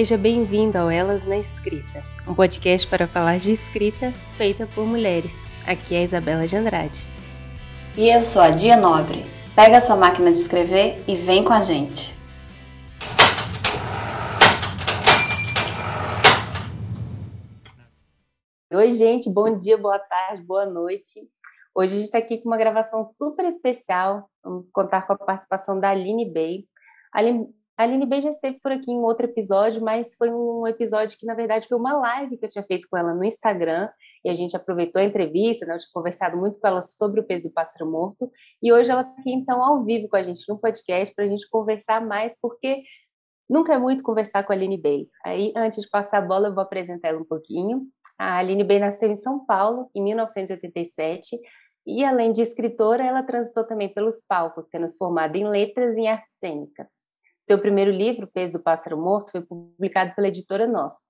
Seja bem-vindo ao Elas na Escrita, um podcast para falar de escrita feita por mulheres. Aqui é a Isabela de Andrade. E eu sou a Dia Nobre. Pega a sua máquina de escrever e vem com a gente. Oi, gente, bom dia, boa tarde, boa noite. Hoje a gente está aqui com uma gravação super especial. Vamos contar com a participação da Aline Bey. A a Aline B já esteve por aqui em outro episódio, mas foi um episódio que, na verdade, foi uma live que eu tinha feito com ela no Instagram, e a gente aproveitou a entrevista, né? Eu tinha conversado muito com ela sobre o peso do pássaro morto, e hoje ela está aqui, então, ao vivo com a gente no podcast, para a gente conversar mais, porque nunca é muito conversar com a Aline Bey. Aí, antes de passar a bola, eu vou apresentar ela um pouquinho. A Aline Bey nasceu em São Paulo, em 1987, e além de escritora, ela transitou também pelos palcos, tendo se formado em letras e em artes cênicas. Seu primeiro livro, Peso do Pássaro Morto, foi publicado pela editora Nossa.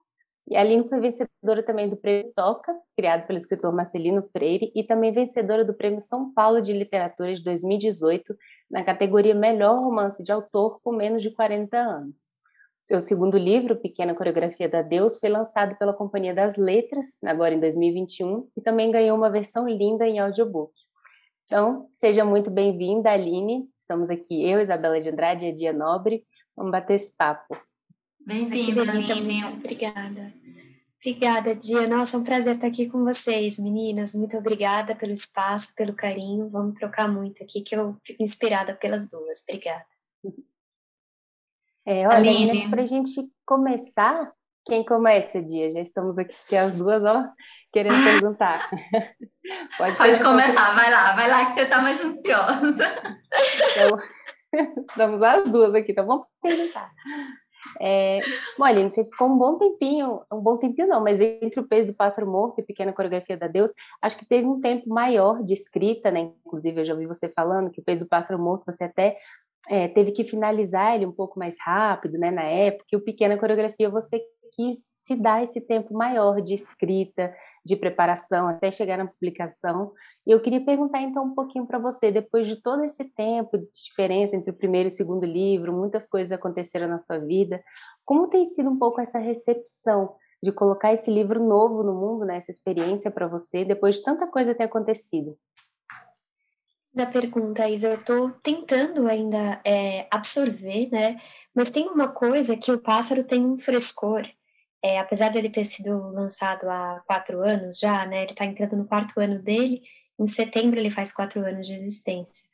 E a Aline foi vencedora também do Prêmio Toca, criado pelo escritor Marcelino Freire, e também vencedora do Prêmio São Paulo de Literatura de 2018, na categoria Melhor Romance de Autor com menos de 40 anos. Seu segundo livro, Pequena Coreografia da Deus, foi lançado pela Companhia das Letras, agora em 2021, e também ganhou uma versão linda em audiobook. Então, seja muito bem-vinda, Aline. Estamos aqui, eu, Isabela de Andrade e a Dia Nobre, Vamos bater esse papo. Bem-vinda, Aline. Obrigada. Obrigada, Dia. Nossa, é um prazer estar aqui com vocês, meninas. Muito obrigada pelo espaço, pelo carinho. Vamos trocar muito aqui, que eu fico inspirada pelas duas. Obrigada. É, olha, Aline, para a gente começar, quem começa, Dia? Já estamos aqui as duas, ó, querendo perguntar. Pode, Pode começar, vai lá, vai lá que você está mais ansiosa. Então, Estamos as duas aqui, então vamos perguntar. É, bom, Aline, você ficou um bom tempinho, um bom tempinho não, mas entre o peso do pássaro morto e pequena coreografia da Deus, acho que teve um tempo maior de escrita, né? Inclusive, eu já ouvi você falando que o peso do pássaro morto você até é, teve que finalizar ele um pouco mais rápido, né? Na época, e o pequena coreografia você quis se dar esse tempo maior de escrita, de preparação até chegar na publicação. E eu queria perguntar então um pouquinho para você, depois de todo esse tempo de diferença entre o primeiro e o segundo livro, muitas coisas aconteceram na sua vida, como tem sido um pouco essa recepção de colocar esse livro novo no mundo, né, essa experiência para você, depois de tanta coisa ter acontecido? Da pergunta, Isa, eu estou tentando ainda é, absorver, né? Mas tem uma coisa que o pássaro tem um frescor é, apesar dele ter sido lançado há quatro anos já, né, ele está entrando no quarto ano dele, em setembro ele faz quatro anos de existência.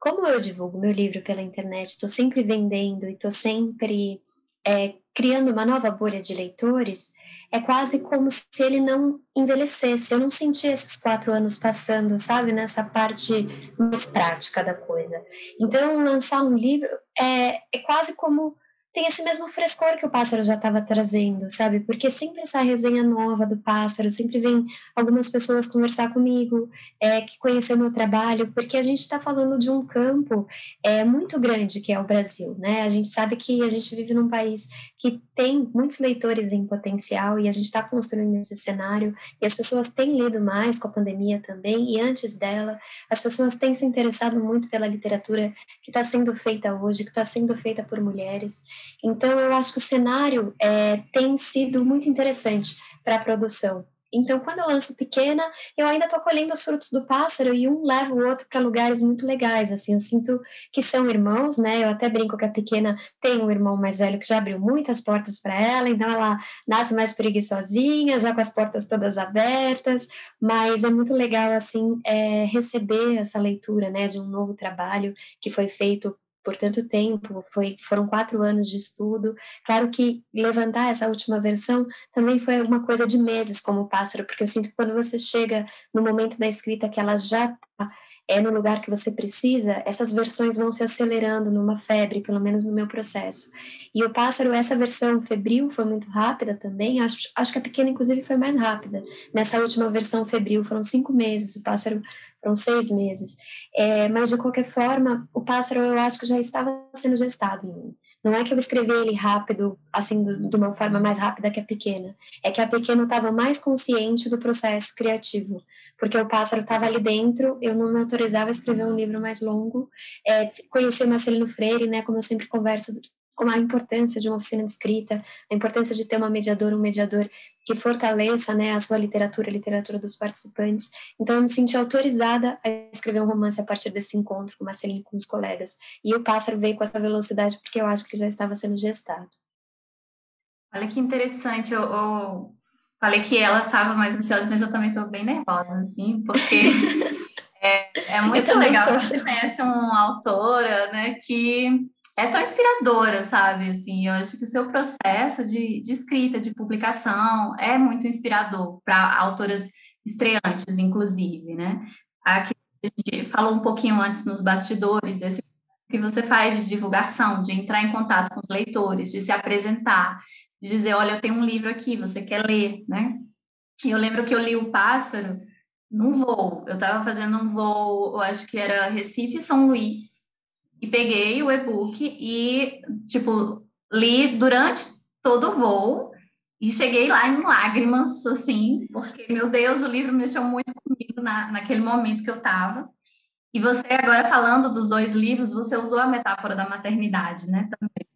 Como eu divulgo meu livro pela internet, estou sempre vendendo e estou sempre é, criando uma nova bolha de leitores, é quase como se ele não envelhecesse. Eu não senti esses quatro anos passando, sabe, nessa parte mais prática da coisa. Então, lançar um livro é, é quase como tem esse mesmo frescor que o pássaro já estava trazendo, sabe? Porque sempre essa resenha nova do pássaro, sempre vem algumas pessoas conversar comigo, é, que conheceu meu trabalho, porque a gente está falando de um campo é, muito grande que é o Brasil, né? A gente sabe que a gente vive num país que tem muitos leitores em potencial e a gente está construindo esse cenário e as pessoas têm lido mais com a pandemia também e antes dela, as pessoas têm se interessado muito pela literatura que está sendo feita hoje, que está sendo feita por mulheres. Então, eu acho que o cenário é, tem sido muito interessante para a produção. Então, quando eu lanço pequena, eu ainda estou colhendo os frutos do pássaro e um leva o outro para lugares muito legais. Assim, eu sinto que são irmãos, né? Eu até brinco que a pequena tem um irmão mais velho que já abriu muitas portas para ela, então ela nasce mais preguiçosinha, já com as portas todas abertas. Mas é muito legal assim é, receber essa leitura, né, de um novo trabalho que foi feito por tanto tempo, foi, foram quatro anos de estudo. Claro que levantar essa última versão também foi uma coisa de meses como pássaro, porque eu sinto que quando você chega no momento da escrita que ela já está é no lugar que você precisa, essas versões vão se acelerando numa febre, pelo menos no meu processo. E o pássaro, essa versão febril foi muito rápida também, acho, acho que a pequena, inclusive, foi mais rápida. Nessa última versão febril foram cinco meses, o pássaro foram seis meses. É, mas, de qualquer forma, o pássaro eu acho que já estava sendo gestado em mim. Não é que eu escrevi ele rápido, assim, de uma forma mais rápida que a pequena. É que a pequena estava mais consciente do processo criativo. Porque o pássaro estava ali dentro, eu não me autorizava a escrever um livro mais longo. É, conheci o Marcelino Freire, né, como eu sempre converso como a importância de uma oficina de escrita, a importância de ter uma mediadora, um mediador que fortaleça né, a sua literatura, a literatura dos participantes. Então, eu me senti autorizada a escrever um romance a partir desse encontro com Marcelinho e com os colegas. E o pássaro veio com essa velocidade porque eu acho que já estava sendo gestado. Olha que interessante. Eu, eu falei que ela estava mais ansiosa, mas eu também estou bem nervosa, assim, porque é, é muito legal quando você conhece uma autora, né, que é tão inspiradora, sabe? Assim, eu acho que o seu processo de, de escrita, de publicação, é muito inspirador para autoras estreantes, inclusive, né? Aqui a gente falou um pouquinho antes nos bastidores desse que você faz de divulgação, de entrar em contato com os leitores, de se apresentar, de dizer, olha, eu tenho um livro aqui, você quer ler, né? E eu lembro que eu li O Pássaro num voo. Eu estava fazendo um voo, eu acho que era Recife São Luís, e peguei o e-book e, tipo, li durante todo o voo e cheguei lá em lágrimas, assim, porque, meu Deus, o livro mexeu muito comigo na, naquele momento que eu estava. E você, agora falando dos dois livros, você usou a metáfora da maternidade, né, também.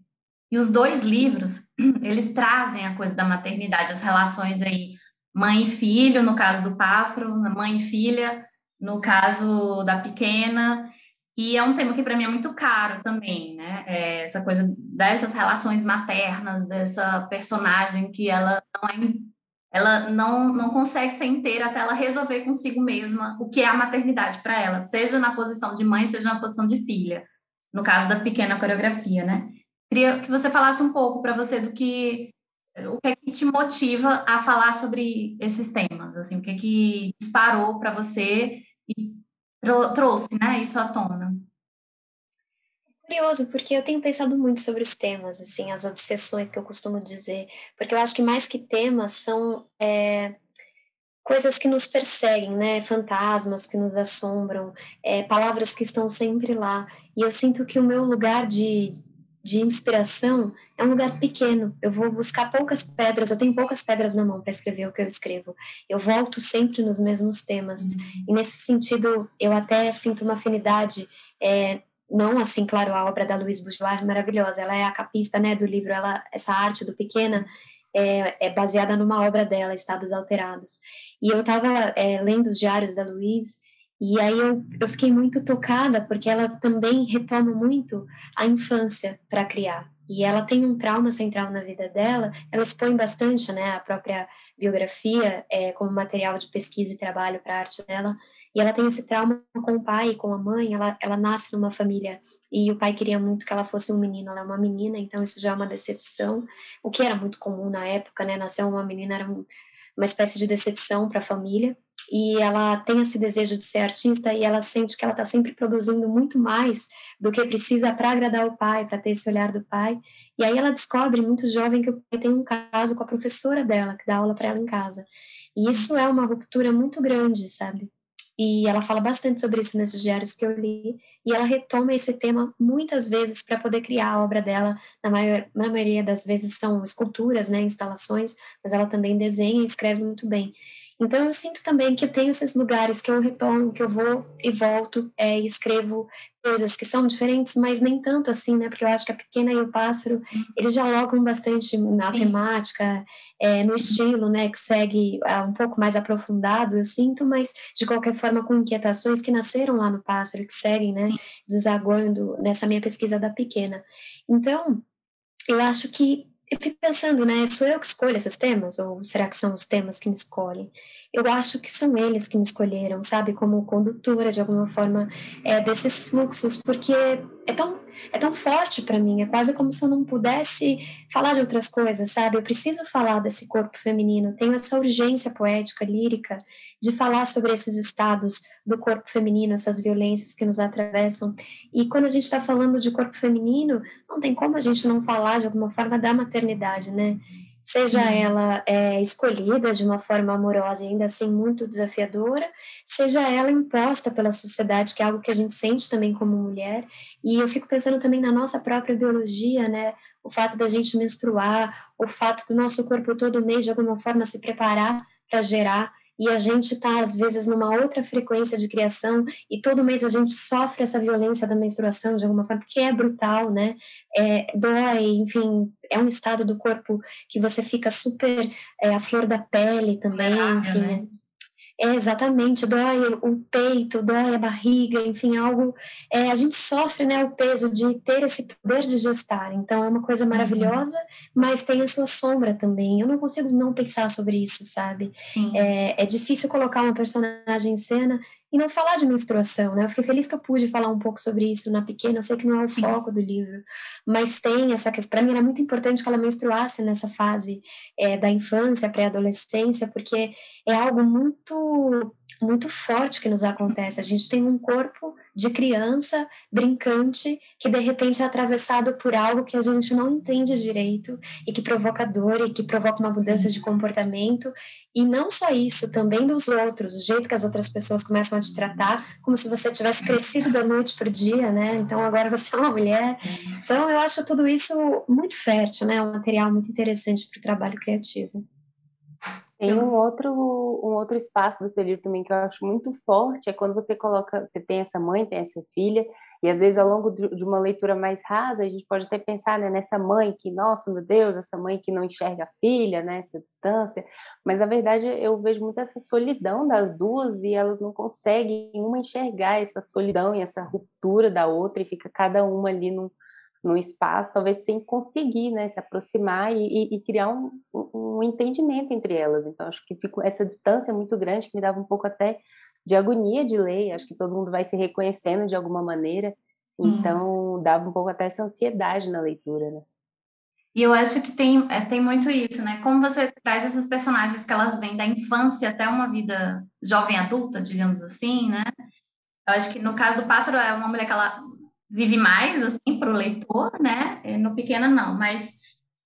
E os dois livros, eles trazem a coisa da maternidade, as relações aí, mãe e filho, no caso do pássaro, mãe e filha, no caso da pequena, e é um tema que para mim é muito caro também, né? É essa coisa dessas relações maternas, dessa personagem que ela não é, ela não, não consegue ser inteira até ela resolver consigo mesma o que é a maternidade para ela, seja na posição de mãe, seja na posição de filha. No caso da pequena coreografia, né? Queria que você falasse um pouco para você do que o que é que te motiva a falar sobre esses temas, assim, o que é que disparou para você e trouxe né, isso à tona. Curioso, porque eu tenho pensado muito sobre os temas, assim, as obsessões que eu costumo dizer, porque eu acho que mais que temas são é, coisas que nos perseguem, né? Fantasmas que nos assombram, é, palavras que estão sempre lá. E eu sinto que o meu lugar de, de inspiração é um lugar pequeno. Eu vou buscar poucas pedras, eu tenho poucas pedras na mão para escrever o que eu escrevo. Eu volto sempre nos mesmos temas. Uhum. E nesse sentido, eu até sinto uma afinidade. É, não assim, claro, a obra da Louise Bourgeois é maravilhosa. Ela é a capista, né, do livro. Ela, essa arte do Pequena é, é baseada numa obra dela, Estados Alterados. E eu estava é, lendo os diários da Louise e aí eu, eu fiquei muito tocada, porque ela também retoma muito a infância para criar. E ela tem um trauma central na vida dela, ela expõe bastante né, a própria biografia é, como material de pesquisa e trabalho para a arte dela. E ela tem esse trauma com o pai com a mãe. Ela, ela nasce numa família e o pai queria muito que ela fosse um menino, ela é uma menina, então isso já é uma decepção. O que era muito comum na época, né? Nascer uma menina era um, uma espécie de decepção para a família e ela tem esse desejo de ser artista e ela sente que ela está sempre produzindo muito mais do que precisa para agradar o pai, para ter esse olhar do pai. E aí ela descobre, muito jovem, que o pai tem um caso com a professora dela, que dá aula para ela em casa. E isso é uma ruptura muito grande, sabe? E ela fala bastante sobre isso nesses diários que eu li, e ela retoma esse tema muitas vezes para poder criar a obra dela. Na, maior, na maioria das vezes são esculturas, né, instalações, mas ela também desenha e escreve muito bem. Então eu sinto também que eu tenho esses lugares que eu retorno, que eu vou e volto é, e escrevo coisas que são diferentes, mas nem tanto assim, né? Porque eu acho que a pequena e o pássaro eles dialogam bastante na temática, é, no estilo, né? Que segue é, um pouco mais aprofundado, eu sinto, mas de qualquer forma com inquietações que nasceram lá no pássaro, que seguem, né? Desaguando nessa minha pesquisa da pequena. Então eu acho que eu fico pensando, né? Sou eu que escolho esses temas? Ou será que são os temas que me escolhem? Eu acho que são eles que me escolheram, sabe? Como condutora, de alguma forma, é, desses fluxos, porque é tão, é tão forte para mim. É quase como se eu não pudesse falar de outras coisas, sabe? Eu preciso falar desse corpo feminino. Tenho essa urgência poética, lírica, de falar sobre esses estados do corpo feminino, essas violências que nos atravessam. E quando a gente está falando de corpo feminino, não tem como a gente não falar de alguma forma da maternidade, né? Seja ela é, escolhida de uma forma amorosa e ainda assim muito desafiadora, seja ela imposta pela sociedade, que é algo que a gente sente também como mulher. E eu fico pensando também na nossa própria biologia, né? O fato da gente menstruar, o fato do nosso corpo todo mês de alguma forma se preparar para gerar e a gente está, às vezes, numa outra frequência de criação, e todo mês a gente sofre essa violência da menstruação de alguma forma, porque é brutal, né? É, dói, enfim, é um estado do corpo que você fica super é, à flor da pele também, enfim. Né? É, exatamente, dói o peito, dói a barriga, enfim, algo. É, a gente sofre né, o peso de ter esse poder de gestar, então é uma coisa uhum. maravilhosa, mas tem a sua sombra também. Eu não consigo não pensar sobre isso, sabe? É, é difícil colocar uma personagem em cena e não falar de menstruação, né? Eu fiquei feliz que eu pude falar um pouco sobre isso na pequena, eu sei que não é o foco do livro, mas tem essa questão. Para mim era muito importante que ela menstruasse nessa fase é, da infância, pré-adolescência, porque é algo muito muito forte que nos acontece. A gente tem um corpo de criança brincante que de repente é atravessado por algo que a gente não entende direito e que provoca dor e que provoca uma mudança de comportamento. E não só isso, também dos outros, o jeito que as outras pessoas começam a te tratar, como se você tivesse crescido da noite para o dia, né? Então agora você é uma mulher. Então eu acho tudo isso muito fértil, né? Um material muito interessante para o trabalho criativo. Tem um outro, um outro espaço do seu livro também que eu acho muito forte, é quando você coloca, você tem essa mãe, tem essa filha, e às vezes ao longo de uma leitura mais rasa, a gente pode até pensar né, nessa mãe que, nossa, meu Deus, essa mãe que não enxerga a filha, né, essa distância, mas na verdade eu vejo muito essa solidão das duas e elas não conseguem uma enxergar essa solidão e essa ruptura da outra e fica cada uma ali num, no espaço, talvez sem conseguir né, se aproximar e, e, e criar um, um, entendimento entre elas. Então, acho que fico, essa distância muito grande que me dava um pouco até de agonia de ler, acho que todo mundo vai se reconhecendo de alguma maneira, então uhum. dava um pouco até essa ansiedade na leitura, né? E eu acho que tem, é, tem muito isso, né? Como você traz essas personagens que elas vêm da infância até uma vida jovem adulta, digamos assim, né? Eu acho que no caso do pássaro é uma mulher que ela vive mais assim para o leitor, né? É, no Pequena não, mas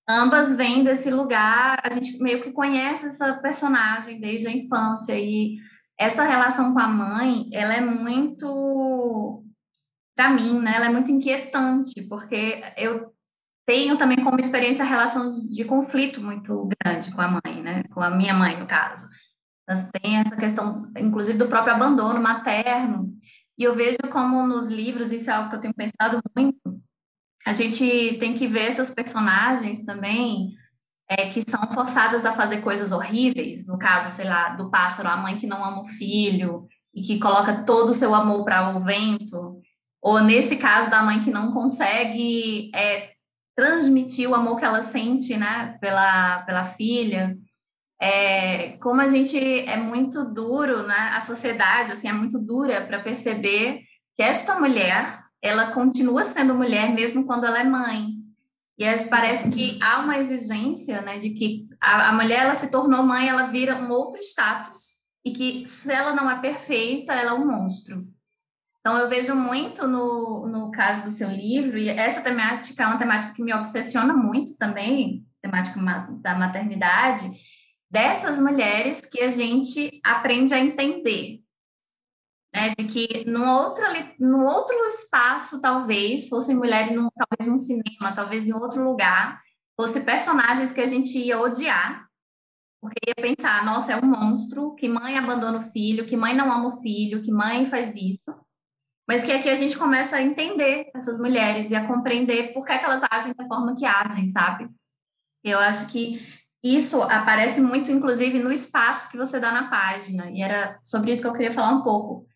ambas vêm desse lugar. A gente meio que conhece essa personagem desde a infância e essa relação com a mãe, ela é muito para mim, né? Ela é muito inquietante porque eu tenho também como experiência a relação de conflito muito grande com a mãe, né? Com a minha mãe, no caso. Tem essa questão, inclusive, do próprio abandono materno. E eu vejo como nos livros, isso é algo que eu tenho pensado muito, a gente tem que ver essas personagens também é, que são forçadas a fazer coisas horríveis, no caso, sei lá, do pássaro, a mãe que não ama o filho e que coloca todo o seu amor para o vento, ou nesse caso da mãe que não consegue é, transmitir o amor que ela sente, né, pela, pela filha é, como a gente é muito duro, né? A sociedade assim é muito dura para perceber que esta mulher ela continua sendo mulher mesmo quando ela é mãe. E parece que há uma exigência, né, de que a, a mulher ela se tornou mãe, ela vira um outro status e que se ela não é perfeita, ela é um monstro. Então, eu vejo muito no, no caso do seu livro, e essa temática é uma temática que me obsessiona muito também, temática da maternidade, dessas mulheres que a gente aprende a entender. Né, de que no outro, no outro espaço, talvez, fossem mulheres, num, talvez num cinema, talvez em outro lugar, fossem personagens que a gente ia odiar, porque ia pensar, nossa, é um monstro, que mãe abandona o filho, que mãe não ama o filho, que mãe faz isso. Mas que aqui a gente começa a entender essas mulheres e a compreender por que, é que elas agem da forma que agem, sabe? Eu acho que isso aparece muito, inclusive, no espaço que você dá na página, e era sobre isso que eu queria falar um pouco.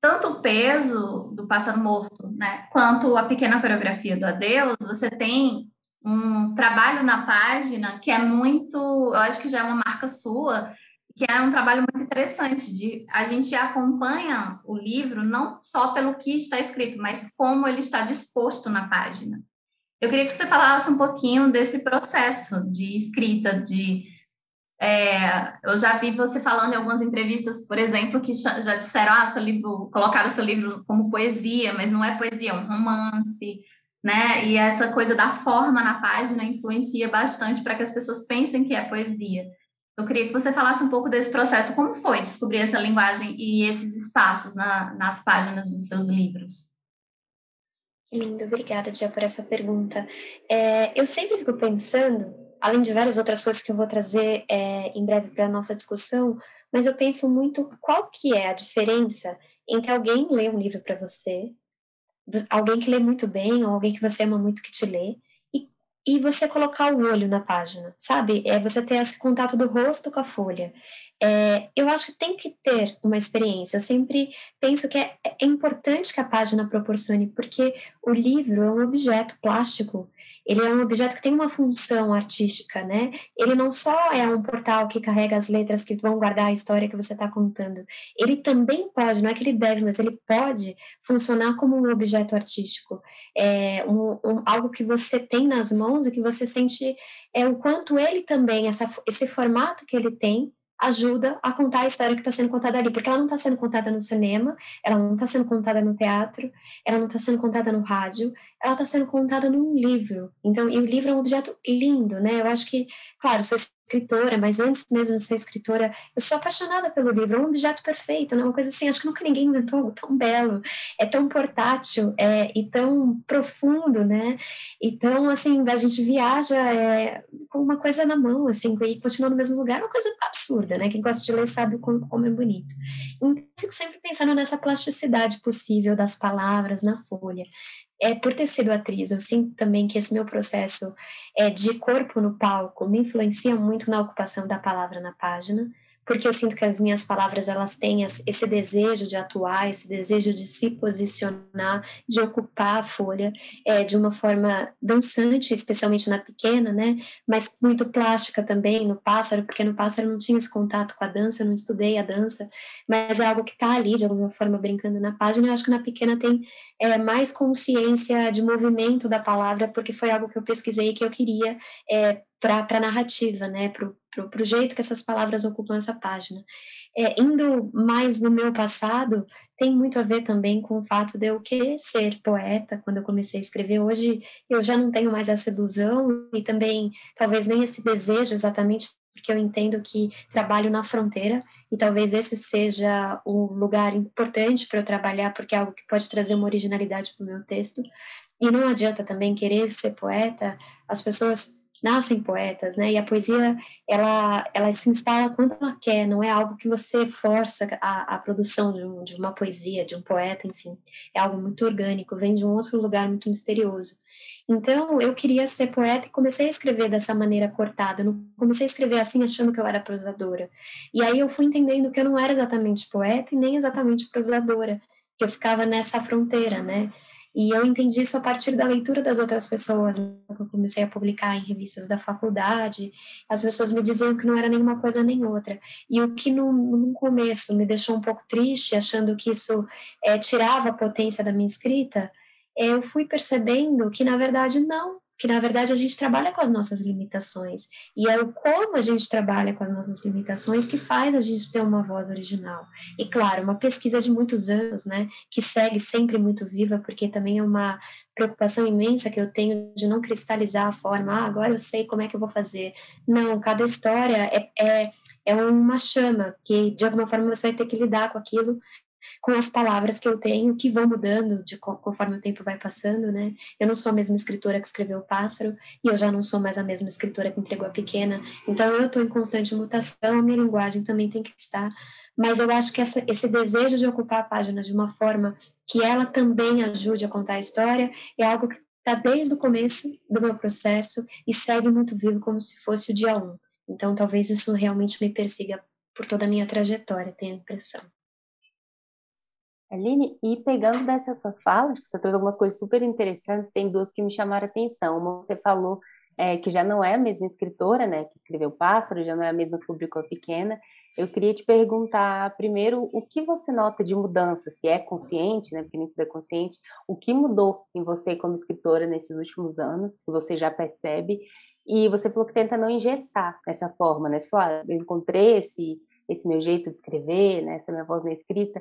Tanto o peso do pássaro morto, né, quanto a pequena coreografia do adeus, você tem um trabalho na página que é muito, eu acho que já é uma marca sua, que é um trabalho muito interessante de a gente acompanha o livro não só pelo que está escrito, mas como ele está disposto na página. Eu queria que você falasse um pouquinho desse processo de escrita, de é, eu já vi você falando em algumas entrevistas, por exemplo, que já disseram, ah, seu livro, colocaram seu livro como poesia, mas não é poesia, é um romance, né? E essa coisa da forma na página influencia bastante para que as pessoas pensem que é poesia. Eu queria que você falasse um pouco desse processo, como foi descobrir essa linguagem e esses espaços na, nas páginas dos seus livros? Lindo, obrigada, Dia, por essa pergunta. É, eu sempre fico pensando, além de várias outras coisas que eu vou trazer é, em breve para a nossa discussão, mas eu penso muito qual que é a diferença entre alguém ler um livro para você, alguém que lê muito bem, ou alguém que você ama muito que te lê, e, e você colocar o olho na página, sabe? É você ter esse contato do rosto com a folha. É, eu acho que tem que ter uma experiência. Eu sempre penso que é, é, importante que a página proporcione, porque o livro é um objeto plástico, ele é um objeto que tem uma função artística, né? Ele não só é um portal que carrega as letras que vão guardar a história que você está contando, ele também pode, não é que ele deve, mas ele pode funcionar como um objeto artístico, é um, um, algo que você tem nas mãos e que você sente é o quanto ele também, essa, esse formato que ele tem, ajuda a contar a história que está sendo contada ali, porque ela não está sendo contada no cinema, ela não está sendo contada no teatro, ela não está sendo contada no rádio, ela está sendo contada num livro. Então, e o livro é um objeto lindo, né? Eu acho que, claro, sou escritora, mas antes mesmo de ser escritora, eu sou apaixonada pelo livro, é um objeto perfeito, né? Uma coisa assim, acho que nunca ninguém inventou algo tão belo, é tão portátil é, e tão profundo, né? Então, assim, a gente viaja é, com uma coisa na mão, assim, e continua no mesmo lugar, é uma coisa absurda, né? Quem gosta de ler sabe como, como é bonito. Então, fico sempre pensando nessa plasticidade possível das palavras na folha é, por ter sido atriz, eu sinto também que esse meu processo é, de corpo no palco me influencia muito na ocupação da palavra na página porque eu sinto que as minhas palavras elas têm esse desejo de atuar, esse desejo de se posicionar, de ocupar a folha é, de uma forma dançante, especialmente na pequena, né? Mas muito plástica também no pássaro, porque no pássaro não tinha esse contato com a dança, eu não estudei a dança, mas é algo que está ali de alguma forma brincando na página. Eu acho que na pequena tem é, mais consciência de movimento da palavra, porque foi algo que eu pesquisei que eu queria é, para a narrativa, né? Para o jeito que essas palavras ocupam essa página. É, indo mais no meu passado, tem muito a ver também com o fato de eu querer ser poeta quando eu comecei a escrever. Hoje eu já não tenho mais essa ilusão e também talvez nem esse desejo exatamente porque eu entendo que trabalho na fronteira e talvez esse seja o lugar importante para eu trabalhar porque é algo que pode trazer uma originalidade para o meu texto. E não adianta também querer ser poeta, as pessoas nascem poetas, né? E a poesia ela ela se instala quando ela quer, não é algo que você força a, a produção de, um, de uma poesia, de um poeta, enfim, é algo muito orgânico, vem de um outro lugar muito misterioso. Então, eu queria ser poeta e comecei a escrever dessa maneira cortada. Eu não comecei a escrever assim achando que eu era prosadora. E aí eu fui entendendo que eu não era exatamente poeta e nem exatamente prosadora, que eu ficava nessa fronteira, né? E eu entendi isso a partir da leitura das outras pessoas. Né? Eu comecei a publicar em revistas da faculdade, as pessoas me diziam que não era nenhuma coisa nem outra. E o que no, no começo me deixou um pouco triste, achando que isso é, tirava a potência da minha escrita, é, eu fui percebendo que, na verdade, não, que na verdade a gente trabalha com as nossas limitações e é o como a gente trabalha com as nossas limitações que faz a gente ter uma voz original. E claro, uma pesquisa de muitos anos, né, que segue sempre muito viva, porque também é uma preocupação imensa que eu tenho de não cristalizar a forma, ah, agora eu sei como é que eu vou fazer. Não, cada história é, é, é uma chama que de alguma forma você vai ter que lidar com aquilo com as palavras que eu tenho, que vão mudando de conforme o tempo vai passando, né? Eu não sou a mesma escritora que escreveu o pássaro, e eu já não sou mais a mesma escritora que entregou a pequena, então eu estou em constante mutação, a minha linguagem também tem que estar, mas eu acho que essa, esse desejo de ocupar a página de uma forma que ela também ajude a contar a história é algo que está desde o começo do meu processo e segue muito vivo como se fosse o dia um. Então, talvez isso realmente me persiga por toda a minha trajetória, tenho a impressão. Aline, e pegando dessa sua fala, você trouxe algumas coisas super interessantes, tem duas que me chamaram a atenção. Uma, você falou é, que já não é a mesma escritora, né, que escreveu Pássaro, já não é a mesma que publicou Pequena. Eu queria te perguntar, primeiro, o que você nota de mudança, se é consciente, né, porque nem tudo é consciente, o que mudou em você como escritora nesses últimos anos, que você já percebe, e você falou que tenta não engessar essa forma, né, você falou, ah, eu encontrei esse, esse meu jeito de escrever, né, essa minha voz na escrita,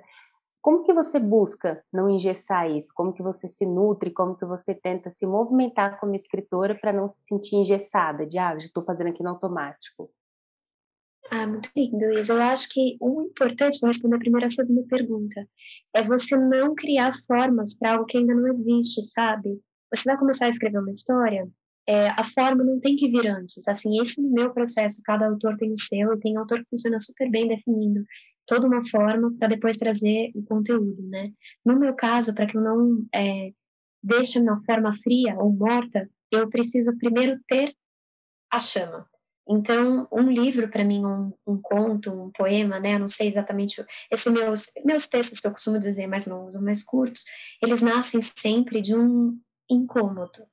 como que você busca não engessar isso? Como que você se nutre? Como que você tenta se movimentar como escritora para não se sentir engessada, de ah, estou fazendo aqui no automático? Ah, muito lindo, Isa. Eu acho que o importante, vou responder a primeira a segunda pergunta, é você não criar formas para algo que ainda não existe, sabe? Você vai começar a escrever uma história, é, a forma não tem que vir antes. Assim, isso no meu processo, cada autor tem o seu, e tem autor que funciona super bem definindo toda uma forma para depois trazer o conteúdo, né? No meu caso, para que eu não é, deixe uma forma fria ou morta, eu preciso primeiro ter a chama. Então, um livro para mim, um, um, conto, um poema, né? Eu não sei exatamente. Esses meus meus textos que eu costumo dizer mais longos ou mais curtos, eles nascem sempre de um incômodo.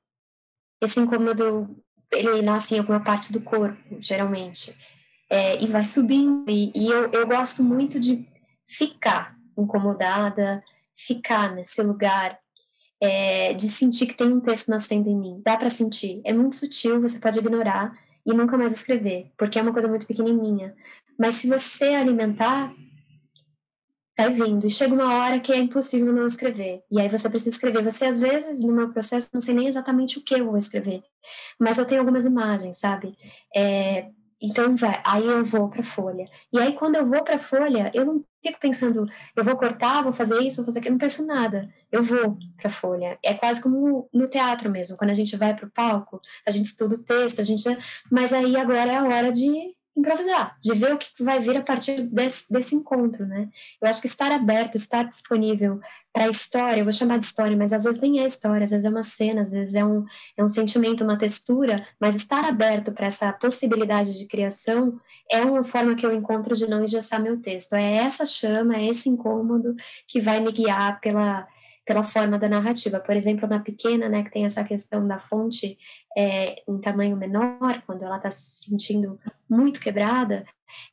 Esse incômodo ele nasce em alguma parte do corpo, geralmente, é, e vai subindo. E, e eu, eu gosto muito de ficar incomodada, ficar nesse lugar é, de sentir que tem um texto nascendo em mim. Dá para sentir. É muito sutil, você pode ignorar e nunca mais escrever, porque é uma coisa muito pequenininha. Mas se você alimentar, vai vindo. E chega uma hora que é impossível não escrever. E aí você precisa escrever. Você, às vezes, no meu processo, não sei nem exatamente o que eu vou escrever. Mas eu tenho algumas imagens, sabe? É, então, vai, aí eu vou para folha. E aí, quando eu vou para folha, eu não fico pensando, eu vou cortar, vou fazer isso, vou fazer aquilo, não penso nada. Eu vou para folha. É quase como no teatro mesmo, quando a gente vai para o palco, a gente estuda o texto, a gente. Mas aí agora é a hora de improvisar, de ver o que vai vir a partir desse, desse encontro, né? Eu acho que estar aberto, estar disponível para a história, eu vou chamar de história, mas às vezes nem é história, às vezes é uma cena, às vezes é um, é um sentimento, uma textura, mas estar aberto para essa possibilidade de criação é uma forma que eu encontro de não engessar meu texto. É essa chama, é esse incômodo que vai me guiar pela pela forma da narrativa. Por exemplo, na pequena, né, que tem essa questão da fonte é, em tamanho menor, quando ela está se sentindo muito quebrada,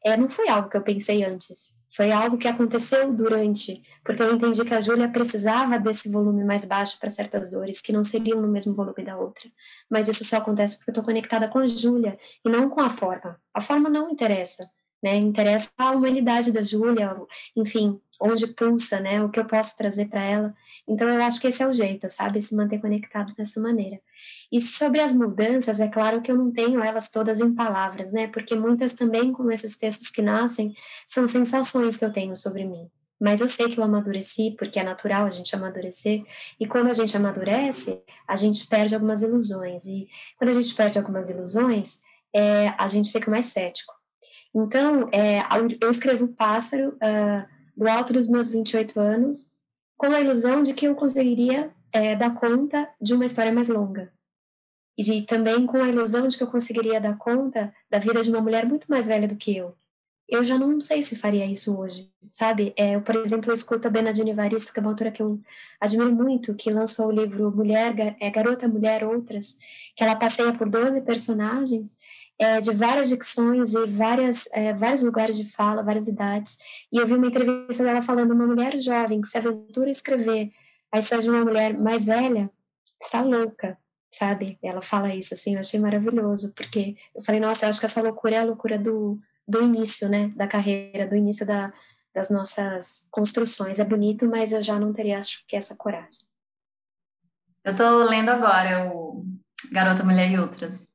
é, não foi algo que eu pensei antes. Foi algo que aconteceu durante, porque eu entendi que a Júlia precisava desse volume mais baixo para certas dores, que não seriam no mesmo volume da outra. Mas isso só acontece porque eu estou conectada com a Júlia e não com a forma. A forma não interessa, né? Interessa a humanidade da Júlia, enfim, onde pulsa, né? O que eu posso trazer para ela. Então, eu acho que esse é o jeito, sabe? Se manter conectado dessa maneira. E sobre as mudanças, é claro que eu não tenho elas todas em palavras, né? Porque muitas também, como esses textos que nascem, são sensações que eu tenho sobre mim. Mas eu sei que eu amadureci, porque é natural a gente amadurecer. E quando a gente amadurece, a gente perde algumas ilusões. E quando a gente perde algumas ilusões, é, a gente fica mais cético. Então, é, eu escrevo Pássaro uh, do alto dos meus 28 anos, com a ilusão de que eu conseguiria é, dar conta de uma história mais longa. E de, também com a ilusão de que eu conseguiria dar conta da vida de uma mulher muito mais velha do que eu. Eu já não sei se faria isso hoje, sabe? É, eu, por exemplo, eu escuto a Benadine Evaristo, que é uma autora que eu admiro muito, que lançou o livro Mulher, é, Garota, Mulher, Outras, que ela passeia por 12 personagens é, de várias dicções e várias, é, vários lugares de fala, várias idades. E eu vi uma entrevista dela falando: uma mulher jovem que se aventura a escrever a história de uma mulher mais velha está louca, sabe? Ela fala isso, assim, eu achei maravilhoso, porque eu falei: nossa, eu acho que essa loucura é a loucura do, do início, né, da carreira, do início da, das nossas construções. É bonito, mas eu já não teria, acho que, essa coragem. Eu estou lendo agora o Garota, Mulher e Outras.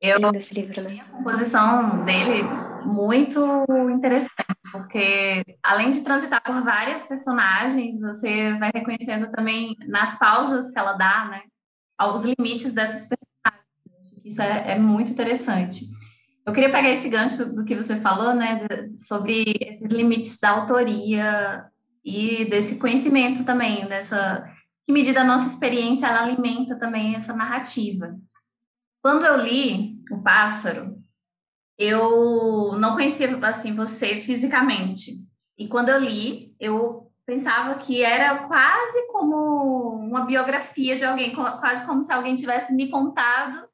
Eu esse livro, né? a composição dele muito interessante, porque além de transitar por várias personagens, você vai reconhecendo também nas pausas que ela dá, né, os limites dessas personagens. Isso é, é muito interessante. Eu queria pegar esse gancho do que você falou, né, sobre esses limites da autoria e desse conhecimento também, dessa que medida a nossa experiência ela alimenta também essa narrativa. Quando eu li O Pássaro, eu não conhecia assim você fisicamente. E quando eu li, eu pensava que era quase como uma biografia de alguém, quase como se alguém tivesse me contado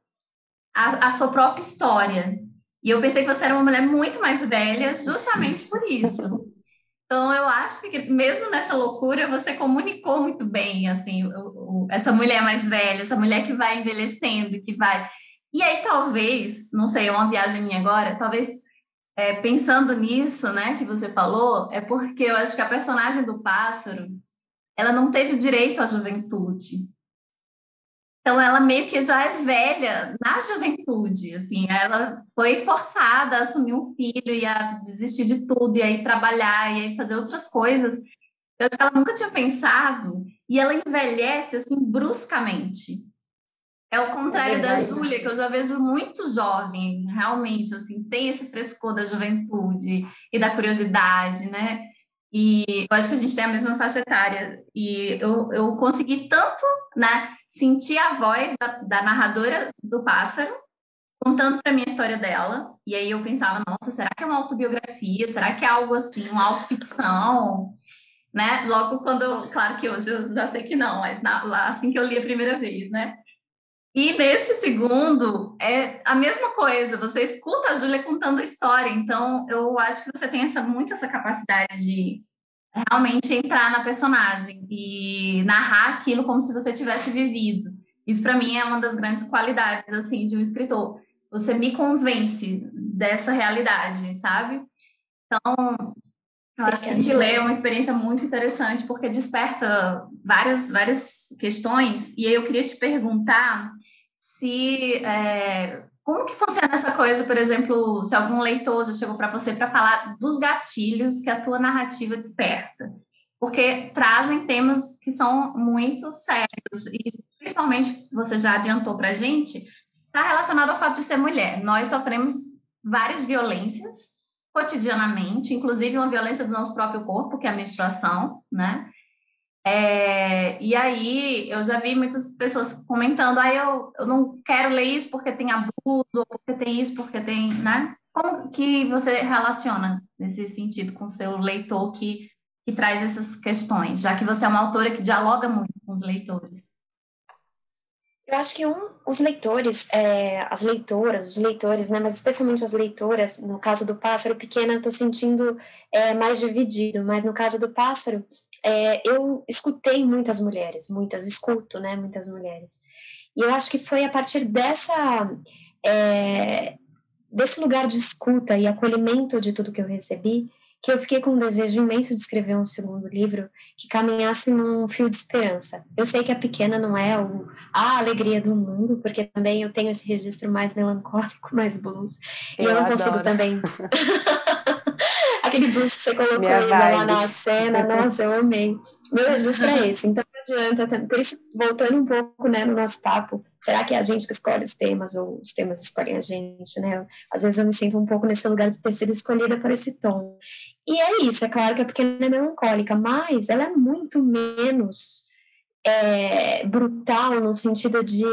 a, a sua própria história. E eu pensei que você era uma mulher muito mais velha, justamente por isso. Então, eu acho que mesmo nessa loucura, você comunicou muito bem, assim, o, essa mulher mais velha, essa mulher que vai envelhecendo, que vai. E aí, talvez, não sei, é uma viagem minha agora, talvez é, pensando nisso, né, que você falou, é porque eu acho que a personagem do pássaro, ela não teve direito à juventude. Então, ela meio que já é velha na juventude, assim, ela foi forçada a assumir um filho e a desistir de tudo, e aí trabalhar, e aí fazer outras coisas. Eu acho que ela nunca tinha pensado, e ela envelhece, assim, bruscamente. É o contrário é da Júlia, que eu já vejo muito jovem, realmente, assim, tem esse frescor da juventude e da curiosidade, né? E eu acho que a gente tem a mesma faixa etária. E eu, eu consegui tanto né, sentir a voz da, da narradora do pássaro, contando para mim a história dela. E aí eu pensava, nossa, será que é uma autobiografia? Será que é algo assim, uma autoficção? Né? Logo quando, claro que hoje eu já sei que não, mas na, lá, assim que eu li a primeira vez, né? E nesse segundo, é a mesma coisa, você escuta a Júlia contando a história, então eu acho que você tem essa, muito essa capacidade de realmente entrar na personagem e narrar aquilo como se você tivesse vivido. Isso para mim é uma das grandes qualidades assim de um escritor. Você me convence dessa realidade, sabe? Então, eu acho que te ler é uma experiência muito interessante porque desperta várias várias questões e aí eu queria te perguntar se é, como que funciona essa coisa, por exemplo, se algum leitor já chegou para você para falar dos gatilhos que a tua narrativa desperta, porque trazem temas que são muito sérios e principalmente você já adiantou para gente está relacionado ao fato de ser mulher. Nós sofremos várias violências cotidianamente, inclusive uma violência do nosso próprio corpo, que é a menstruação, né? É, e aí eu já vi muitas pessoas comentando, aí ah, eu, eu não quero ler isso porque tem abuso, porque tem isso, porque tem, né? Como que você relaciona nesse sentido com o seu leitor que, que traz essas questões, já que você é uma autora que dialoga muito com os leitores? Eu acho que um, os leitores, é, as leitoras, os leitores, né, mas especialmente as leitoras, no caso do Pássaro Pequeno, eu estou sentindo é, mais dividido, mas no caso do Pássaro, é, eu escutei muitas mulheres, muitas, escuto, né, muitas mulheres. E eu acho que foi a partir dessa, é, desse lugar de escuta e acolhimento de tudo que eu recebi, que eu fiquei com um desejo imenso de escrever um segundo livro que caminhasse num fio de esperança. Eu sei que a pequena não é o, a alegria do mundo, porque também eu tenho esse registro mais melancólico, mais blues. Eu e eu não adoro. consigo também. aquele blues que você colocou lá na cena, nossa, eu amei. Meu registro é esse, então não adianta. Por isso, voltando um pouco né, no nosso papo, será que é a gente que escolhe os temas ou os temas escolhem a gente, né? Às vezes eu me sinto um pouco nesse lugar de ter sido escolhida por esse tom. E é isso, é claro que a pequena é melancólica, mas ela é muito menos é, brutal no sentido de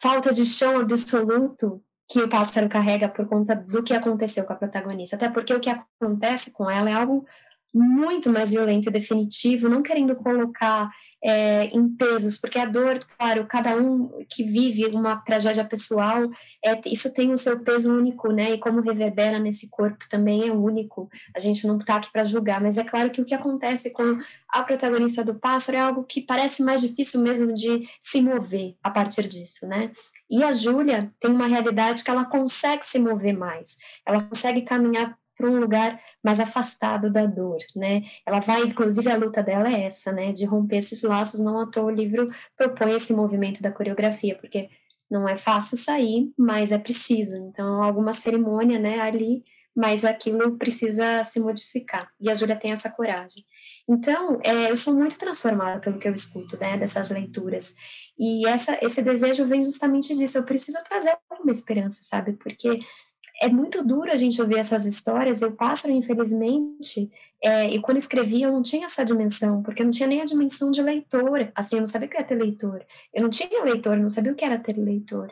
falta de chão absoluto que o pássaro carrega por conta do que aconteceu com a protagonista. Até porque o que acontece com ela é algo muito mais violento e definitivo, não querendo colocar é, em pesos, porque a dor, claro, cada um que vive uma tragédia pessoal, é, isso tem o seu peso único, né? E como reverbera nesse corpo também é único. A gente não está aqui para julgar, mas é claro que o que acontece com a protagonista do pássaro é algo que parece mais difícil mesmo de se mover a partir disso, né? E a Júlia tem uma realidade que ela consegue se mover mais, ela consegue caminhar para um lugar mais afastado da dor, né? Ela vai, inclusive, a luta dela é essa, né? De romper esses laços. Não à toa o livro propõe esse movimento da coreografia, porque não é fácil sair, mas é preciso. Então, alguma cerimônia, né? Ali, mas aquilo precisa se modificar. E a Júlia tem essa coragem. Então, é, eu sou muito transformada pelo que eu escuto, né? Dessas leituras. E essa, esse desejo vem justamente disso. Eu preciso trazer uma esperança, sabe? Porque é muito duro a gente ouvir essas histórias. Eu passo, infelizmente, é, e quando escrevi eu não tinha essa dimensão, porque eu não tinha nem a dimensão de leitor. Assim, eu não sabia o que era ter leitor. Eu não tinha leitor, não sabia o que era ter leitor.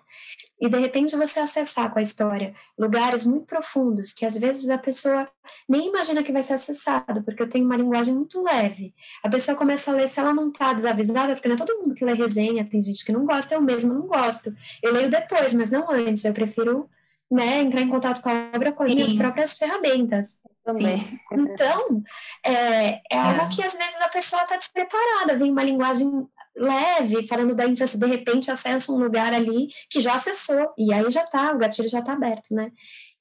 E de repente você acessar com a história lugares muito profundos que às vezes a pessoa nem imagina que vai ser acessado, porque eu tenho uma linguagem muito leve. A pessoa começa a ler, se ela não está desavisada, porque não é todo mundo que lê resenha, tem gente que não gosta, eu mesmo não gosto. Eu leio depois, mas não antes, eu prefiro né, entrar em contato com a obra com as Sim. minhas próprias ferramentas. Também. Então, é, é algo é. que às vezes a pessoa está despreparada, vem uma linguagem leve, falando da infância, de repente acessa um lugar ali que já acessou, e aí já tá, o gatilho já tá aberto, né?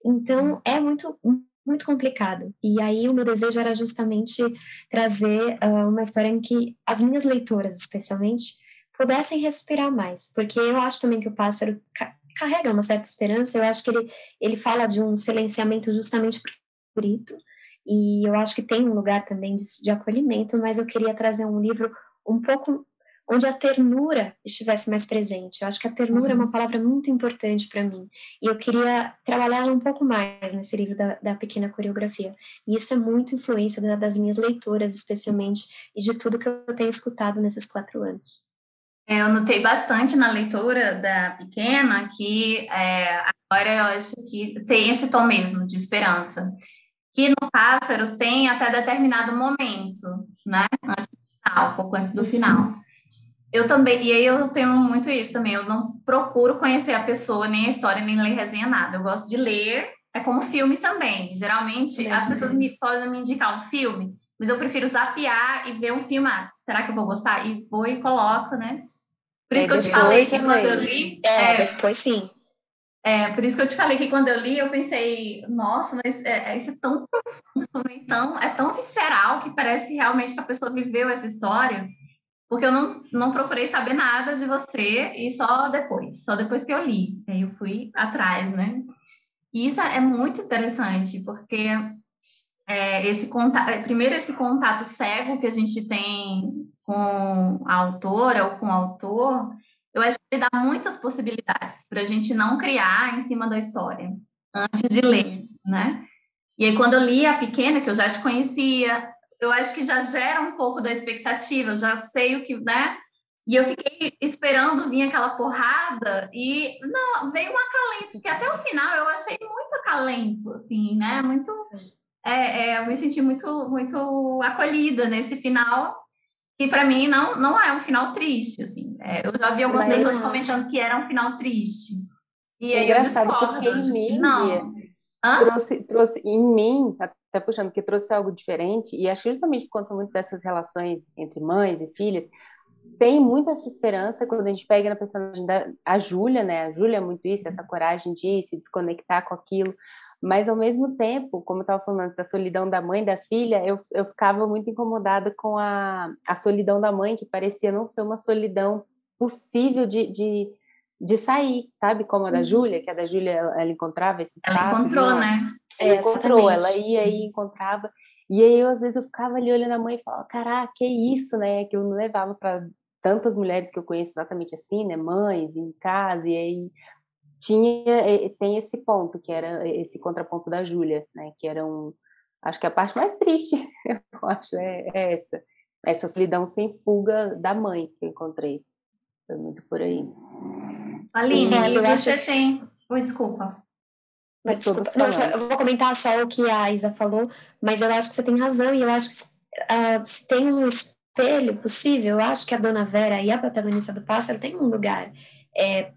Então, é muito, muito complicado. E aí o meu desejo era justamente trazer uh, uma história em que as minhas leitoras, especialmente, pudessem respirar mais, porque eu acho também que o pássaro carrega uma certa esperança, eu acho que ele, ele fala de um silenciamento justamente por grito, e eu acho que tem um lugar também de, de acolhimento, mas eu queria trazer um livro um pouco onde a ternura estivesse mais presente. Eu acho que a ternura uhum. é uma uhum. palavra muito importante para mim. E eu queria trabalhá-la um pouco mais nesse livro da, da, pequena coreografia. E isso é muito influência da, das minhas leitoras, especialmente, e de tudo que eu tenho escutado nesses quatro anos. É, eu notei bastante na leitura da pequena que é, agora eu acho que tem esse tom mesmo de esperança. Que no pássaro tem até determinado momento, né? Antes do final, pouco antes do final eu também, e aí eu tenho muito isso também, eu não procuro conhecer a pessoa, nem a história, nem ler resenha, nada. Eu gosto de ler, é como filme também. Geralmente, é. as pessoas me, podem me indicar um filme, mas eu prefiro zapear e ver um filme. Ah, será que eu vou gostar? E vou e coloco, né? Por isso é, que eu te falei que quando eu li. É, é, depois sim. É, por isso que eu te falei que quando eu li, eu pensei, nossa, mas é, é isso é tão profundo, tão, é tão visceral que parece realmente que a pessoa viveu essa história porque eu não, não procurei saber nada de você e só depois, só depois que eu li. Aí eu fui atrás, né? E isso é muito interessante, porque é, esse contato, primeiro esse contato cego que a gente tem com a autora ou com o autor, eu acho que ele dá muitas possibilidades para a gente não criar em cima da história antes de ler, né? E aí, quando eu li a pequena, que eu já te conhecia, eu acho que já gera um pouco da expectativa, eu já sei o que, né? E eu fiquei esperando vir aquela porrada e não, veio um acalento, porque até o final eu achei muito acalento, assim, né? Muito. É, é, eu me senti muito, muito acolhida nesse final, que para mim não, não é um final triste, assim. É, eu já vi algumas Mas pessoas comentando que era um final triste. E é aí eu discordo, porque em mídia, não. Trouxe, trouxe em mim, até puxando, que trouxe algo diferente, e acho que justamente por conta muito dessas relações entre mães e filhas, tem muito essa esperança quando a gente pega na personagem da a Júlia, né? A Júlia é muito isso, essa coragem de se desconectar com aquilo, mas ao mesmo tempo, como eu estava falando da solidão da mãe da filha, eu, eu ficava muito incomodada com a, a solidão da mãe, que parecia não ser uma solidão possível de, de de sair, sabe? Como a da uhum. Júlia, que a da Júlia ela, ela, encontrava esse espaço. Ela encontrou, né? Ela é, encontrou, ela ia e encontrava. E aí eu, às vezes, eu ficava ali olhando a mãe e falava, caraca, que isso, né? Aquilo me levava para tantas mulheres que eu conheço exatamente assim, né? Mães, em casa, e aí tinha, tem esse ponto, que era esse contraponto da Júlia, né? Que era um, acho que a parte mais triste, eu acho, é, é essa. Essa solidão sem fuga da mãe que eu encontrei. Foi muito por aí. Aline, é, e você que... tem. Oi, desculpa. Mas, desculpa. Não, eu vou comentar só o que a Isa falou, mas eu acho que você tem razão, e eu acho que uh, se tem um espelho possível, eu acho que a dona Vera e a protagonista do pássaro têm um lugar é,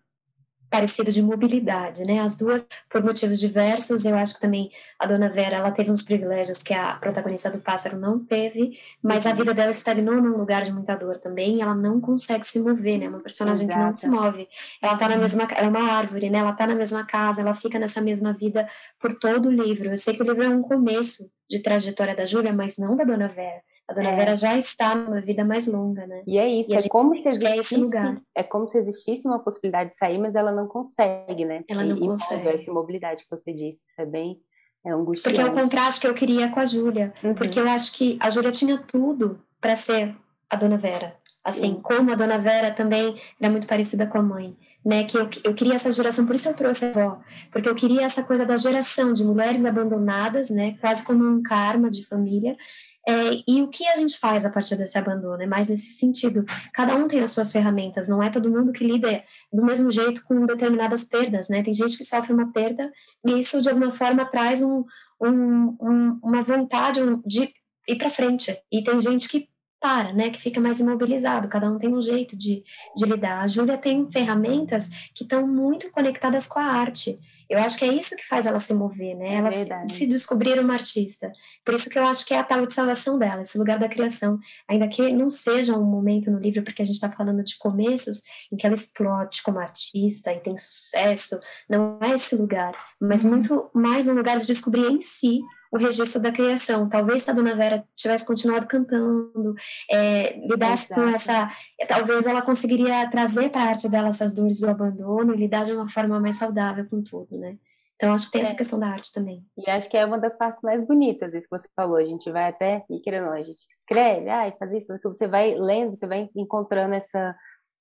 parecido de mobilidade, né? As duas, por motivos diversos, eu acho que também a dona Vera, ela teve uns privilégios que a protagonista do Pássaro não teve, mas uhum. a vida dela estagnou num lugar de muita dor também, ela não consegue se mover, né? Uma personagem Exato. que não se move. Ela tá na uhum. mesma, ela é uma árvore, né? Ela tá na mesma casa, ela fica nessa mesma vida por todo o livro. Eu sei que o livro é um começo de trajetória da Júlia, mas não da dona Vera. A dona é. Vera já está numa vida mais longa, né? E é isso, e é como se existisse, é como se existisse uma possibilidade de sair, mas ela não consegue, né? Ela não e, consegue. Essa mobilidade que você disse, isso é bem é angustiante. Porque é o contraste que eu queria com a Júlia, uhum. porque eu acho que a Júlia tinha tudo para ser a dona Vera. Assim, Sim. como a dona Vera também era muito parecida com a mãe, né? Que eu, eu queria essa geração, por isso eu trouxe a avó, porque eu queria essa coisa da geração de mulheres abandonadas, né? Quase como um karma de família, é, e o que a gente faz a partir desse abandono? É mais nesse sentido. Cada um tem as suas ferramentas, não é todo mundo que lida do mesmo jeito com determinadas perdas, né? Tem gente que sofre uma perda e isso, de alguma forma, traz um, um, um, uma vontade de ir para frente. E tem gente que para, né, que fica mais imobilizado, cada um tem um jeito de, de lidar. A Júlia tem ferramentas que estão muito conectadas com a arte. Eu acho que é isso que faz ela se mover, né? É ela se, se, descobrir uma artista. Por isso que eu acho que é a tal de salvação dela, esse lugar da criação. Ainda que não seja um momento no livro, porque a gente está falando de começos em que ela explode como artista e tem sucesso, não é esse lugar, mas uhum. muito mais um lugar de descobrir em si o registro da criação. Talvez se a Dona Vera tivesse continuado cantando, é, lidasse Exato. com essa. Talvez ela conseguiria trazer para a arte dela essas dores do abandono e lidar de uma forma mais saudável com tudo, né? Então, acho que tem é. essa questão da arte também. E acho que é uma das partes mais bonitas, isso que você falou. A gente vai até, e querendo, a gente escreve, ai, faz isso, porque você vai lendo, você vai encontrando essa,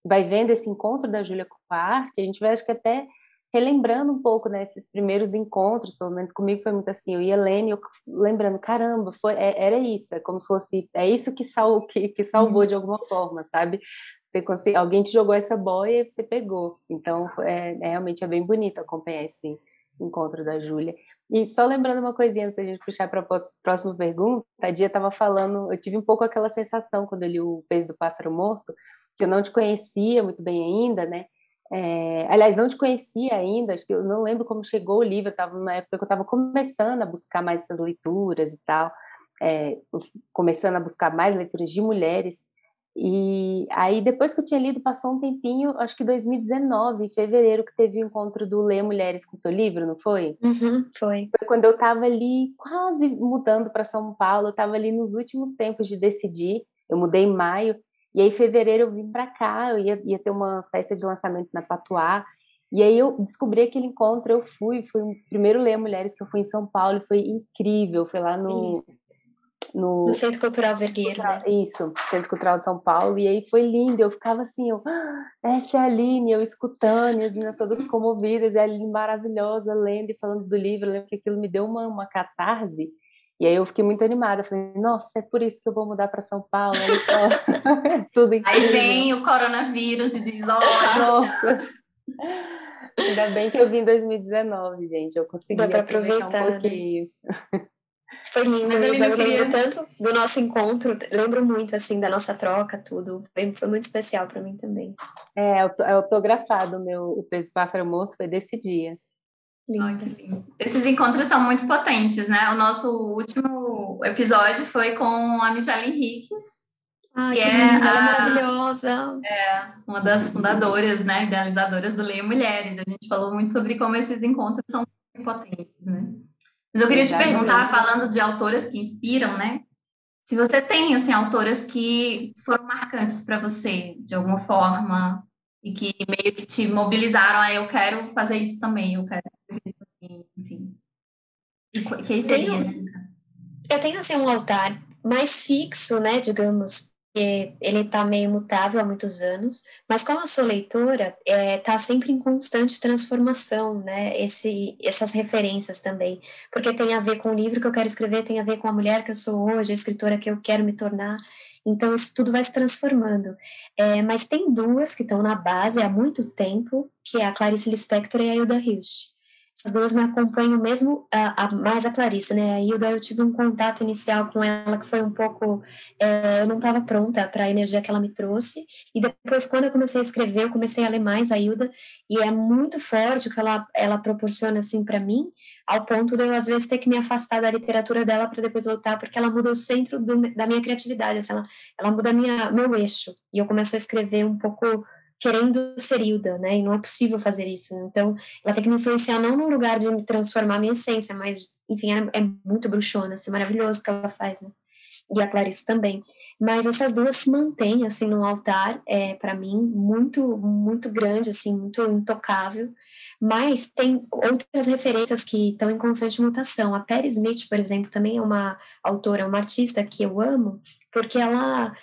vai vendo esse encontro da Júlia com a arte, a gente vai, acho que até relembrando um pouco, né, esses primeiros encontros, pelo menos comigo foi muito assim, eu e eu lembrando, caramba, foi, é, era isso, é como se fosse, é isso que, sal, que, que salvou uhum. de alguma forma, sabe? Você consegue, alguém te jogou essa boia e você pegou, então é, é, realmente é bem bonito acompanhar esse encontro da Júlia. E só lembrando uma coisinha antes da gente puxar para a próxima pergunta, a Dia estava falando, eu tive um pouco aquela sensação quando eu li o Peso do Pássaro Morto, que eu não te conhecia muito bem ainda, né? É, aliás, não te conhecia ainda, acho que eu não lembro como chegou o livro, eu estava numa época que eu estava começando a buscar mais essas leituras e tal, é, começando a buscar mais leituras de mulheres, e aí depois que eu tinha lido, passou um tempinho, acho que 2019, em fevereiro, que teve o encontro do Ler Mulheres com seu livro, não foi? Uhum, foi. Foi quando eu estava ali quase mudando para São Paulo, eu estava ali nos últimos tempos de decidir, eu mudei em maio, e aí, em fevereiro, eu vim para cá, eu ia, ia ter uma festa de lançamento na Patuá. E aí eu descobri aquele encontro, eu fui, foi o primeiro Ler Mulheres que eu fui em São Paulo, e foi incrível, foi lá no... No, no Centro Cultural Vergueiro, né? Isso, Centro Cultural de São Paulo, e aí foi lindo, eu ficava assim, eu, ah, essa é a Aline, eu escutando, e as meninas todas comovidas, e a Aline maravilhosa, lendo e falando do livro, eu lembro que aquilo me deu uma, uma catarse, e aí eu fiquei muito animada, falei, nossa, é por isso que eu vou mudar para São Paulo, olha só, tudo incrível. Aí vem o coronavírus e diz, nossa. Ainda bem que eu vim em 2019, gente, eu consegui aproveitar, aproveitar um né? pouquinho. Né? Foi lindo, Mas eu, eu queria... lembro tanto do nosso encontro, lembro muito, assim, da nossa troca, tudo. Foi, foi muito especial para mim também. É, é autografado o meu O Peso Pássaro Morto, foi desse dia. Lindo. Esses encontros são muito potentes, né? O nosso último episódio foi com a Michelle Henriques, Ai, que, que é, linda, a, maravilhosa. É, uma das fundadoras, né, idealizadoras do Leia Mulheres. A gente falou muito sobre como esses encontros são muito potentes, né? Mas eu queria te perguntar, falando de autoras que inspiram, né? Se você tem, assim, autoras que foram marcantes para você, de alguma forma, e que meio que te mobilizaram, ah, eu quero fazer isso também, eu quero escrever também, enfim. E quem seria? Tenho, eu tenho, assim, um altar mais fixo, né, digamos, que ele está meio mutável há muitos anos, mas como eu sou leitora, está é, tá sempre em constante transformação, né? Esse, essas referências também, porque tem a ver com o livro que eu quero escrever, tem a ver com a mulher que eu sou hoje, a escritora que eu quero me tornar. Então, isso tudo vai se transformando. É, mas tem duas que estão na base há muito tempo, que é a Clarice Lispector e a Hilda Hilst. Essas duas me acompanham mesmo, a, a, mais a Clarissa, né? A Hilda, eu tive um contato inicial com ela que foi um pouco. É, eu não estava pronta para a energia que ela me trouxe. E depois, quando eu comecei a escrever, eu comecei a ler mais a Hilda. E é muito forte o que ela, ela proporciona, assim, para mim, ao ponto de eu, às vezes, ter que me afastar da literatura dela para depois voltar, porque ela muda o centro do, da minha criatividade, assim, ela, ela muda minha, meu eixo. E eu começo a escrever um pouco querendo ser Hilda, né? E não é possível fazer isso. Então, ela tem que me influenciar não num lugar de me transformar minha essência, mas, enfim, é, é muito bruxona, assim, maravilhoso o que ela faz, né? E a Clarice também. Mas essas duas se mantêm, assim, num altar, é, para mim, muito, muito grande, assim, muito intocável. Mas tem outras referências que estão em constante mutação. A Perry Smith, por exemplo, também é uma autora, uma artista que eu amo, porque ela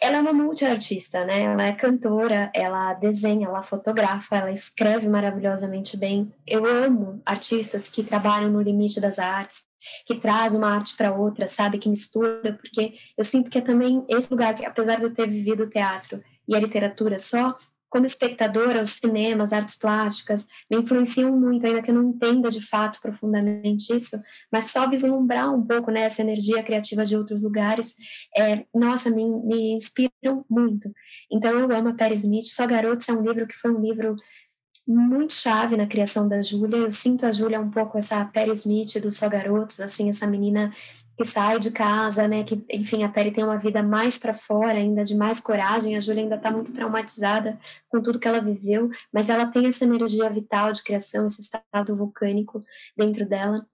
ela é uma multiartista, né? Ela é cantora, ela desenha, ela fotografa, ela escreve maravilhosamente bem. Eu amo artistas que trabalham no limite das artes, que trazem uma arte para outra, sabe? Que mistura, porque eu sinto que é também esse lugar que, apesar de eu ter vivido o teatro e a literatura só, como espectadora, os cinemas, artes plásticas, me influenciam muito, ainda que eu não entenda de fato profundamente isso, mas só vislumbrar um pouco né, essa energia criativa de outros lugares, é, nossa, me, me inspiram muito. Então eu amo a Perry Smith, Só Garotos é um livro que foi um livro muito chave na criação da Júlia. Eu sinto a Júlia um pouco essa Perry Smith dos Só Garotos, assim, essa menina que sai de casa, né? Que, enfim, a Perry tem uma vida mais para fora, ainda de mais coragem. A Júlia ainda está muito traumatizada com tudo que ela viveu, mas ela tem essa energia vital de criação, esse estado vulcânico dentro dela.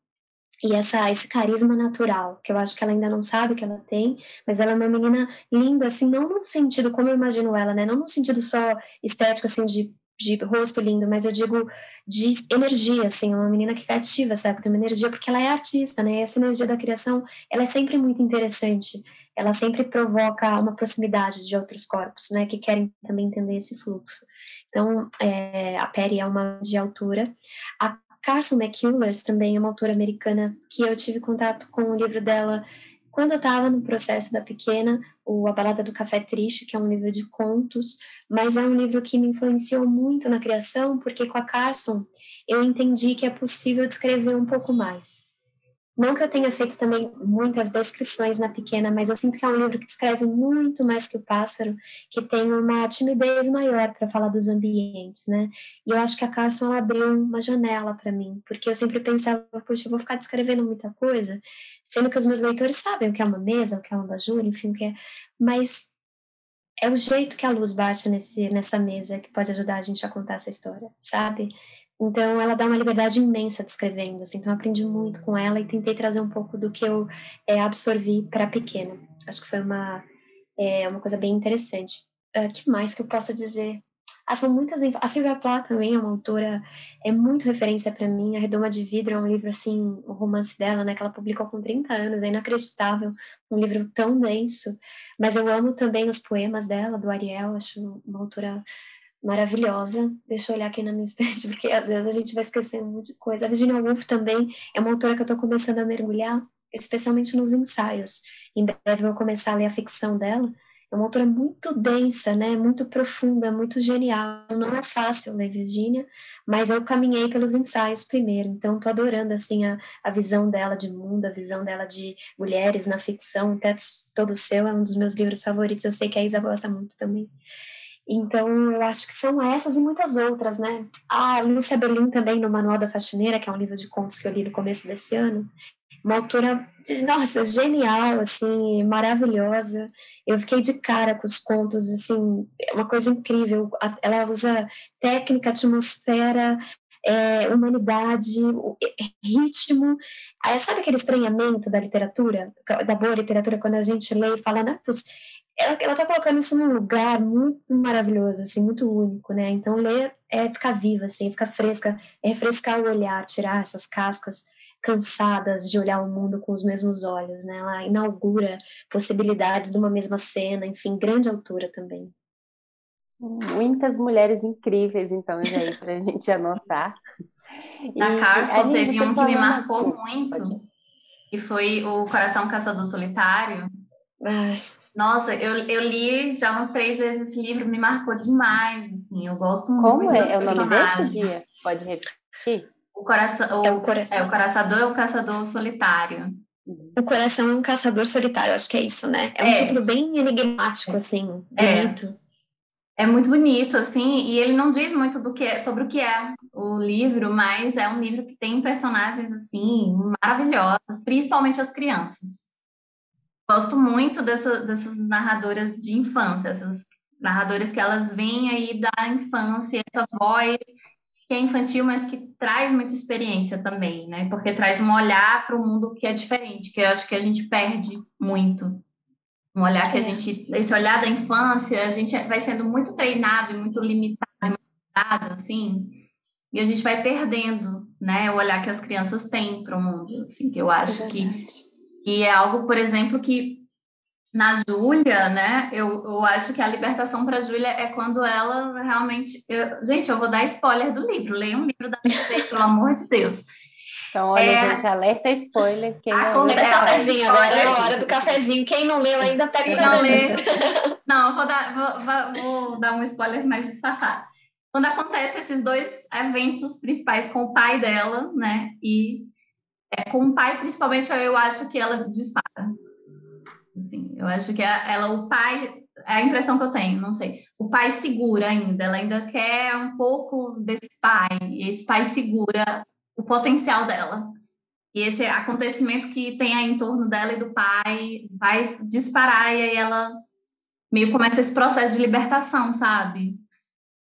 E essa, esse carisma natural, que eu acho que ela ainda não sabe que ela tem, mas ela é uma menina linda, assim, não no sentido como eu imagino ela, né? Não no sentido só estético, assim, de de rosto lindo, mas eu digo de energia, assim, uma menina que cativa, sabe? Tem uma energia, porque ela é artista, né? E essa energia da criação, ela é sempre muito interessante. Ela sempre provoca uma proximidade de outros corpos, né? Que querem também entender esse fluxo. Então, é, a Perry é uma de altura. A Carson McCullers também é uma autora americana que eu tive contato com o livro dela quando eu estava no processo da pequena, o A Balada do Café Triste, que é um livro de contos, mas é um livro que me influenciou muito na criação, porque com a Carson eu entendi que é possível descrever um pouco mais. Não que eu tenha feito também muitas descrições na pequena, mas eu sinto que é um livro que descreve muito mais que o pássaro, que tem uma timidez maior para falar dos ambientes, né? E eu acho que a Carson ela abriu uma janela para mim, porque eu sempre pensava, poxa, eu vou ficar descrevendo muita coisa, sendo que os meus leitores sabem o que é uma mesa, o que é uma abajur, enfim, o que é. Mas é o jeito que a luz bate nesse, nessa mesa que pode ajudar a gente a contar essa história, sabe? Então, ela dá uma liberdade imensa descrevendo, assim, então eu aprendi muito com ela e tentei trazer um pouco do que eu é, absorvi para pequena. Acho que foi uma, é, uma coisa bem interessante. Uh, que mais que eu posso dizer? Ah, são muitas. A Silvia Plath também é uma autora, é muito referência para mim. A Redoma de Vidro é um livro, assim, o romance dela, né, que ela publicou com 30 anos, é inacreditável, um livro tão denso. Mas eu amo também os poemas dela, do Ariel, acho uma autora maravilhosa. Deixa eu olhar aqui na minha estante, porque às vezes a gente vai esquecendo de coisa. A Virginia Woolf também é uma autora que eu estou começando a mergulhar, especialmente nos ensaios. Em breve eu vou começar a ler a ficção dela. É uma autora muito densa, né? Muito profunda, muito genial. Não é fácil ler Virginia, mas eu caminhei pelos ensaios primeiro. Então, estou adorando assim a, a visão dela de mundo, a visão dela de mulheres na ficção. Até Todo Seu é um dos meus livros favoritos. Eu sei que a Isa gosta muito também. Então, eu acho que são essas e muitas outras, né? A Lúcia Berlim também, no Manual da Faxineira, que é um livro de contos que eu li no começo desse ano. Uma autora, nossa, genial, assim, maravilhosa. Eu fiquei de cara com os contos, assim, é uma coisa incrível. Ela usa técnica, atmosfera, é, humanidade, ritmo. Aí, sabe aquele estranhamento da literatura, da boa literatura, quando a gente lê e fala, não é ela, ela tá colocando isso num lugar muito maravilhoso, assim, muito único, né? Então, ler é ficar viva, assim, ficar fresca, é refrescar o olhar, tirar essas cascas cansadas de olhar o mundo com os mesmos olhos, né? Ela inaugura possibilidades de uma mesma cena, enfim, grande autora também. Muitas mulheres incríveis, então, já aí para a gente anotar. A Carson teve um que me marcou muito, e foi o Coração Caçador Solitário. Ai nossa, eu, eu li já umas três vezes esse livro, me marcou demais, assim, eu gosto muito Como é? é o nome desse dia? Pode repetir? O coração, o, é o coração. É, o coraçador é o caçador solitário. O coração é um caçador solitário, acho que é isso, né? É um é. título bem enigmático, assim, é. bonito. É. é muito bonito, assim, e ele não diz muito do que é, sobre o que é o livro, mas é um livro que tem personagens, assim, maravilhosos, principalmente as crianças. Gosto muito dessa, dessas narradoras de infância, essas narradoras que elas vêm aí da infância, essa voz que é infantil, mas que traz muita experiência também, né? Porque traz um olhar para o mundo que é diferente, que eu acho que a gente perde muito. Um olhar que a gente, esse olhar da infância, a gente vai sendo muito treinado e muito limitado, limitado assim, e a gente vai perdendo, né, o olhar que as crianças têm para o mundo, assim, que eu acho é que que é algo, por exemplo, que na Júlia, né? Eu, eu acho que a libertação para a Júlia é quando ela realmente. Eu, gente, eu vou dar spoiler do livro. Leia um livro da Júlia, pelo amor de Deus. Então, olha, é, gente, alerta spoiler. Quem não leu, cafezinho, agora é a hora do cafezinho. Quem não leu ainda pega o não lê. Não, vou dar, vou, vou dar um spoiler mais disfarçado. Quando acontece esses dois eventos principais com o pai dela, né? E é, com o pai, principalmente, eu acho que ela dispara. Assim, eu acho que ela, o pai, é a impressão que eu tenho, não sei. O pai segura ainda, ela ainda quer um pouco desse pai, e esse pai segura o potencial dela. E esse acontecimento que tem aí em torno dela e do pai vai disparar, e aí ela meio começa esse processo de libertação, sabe?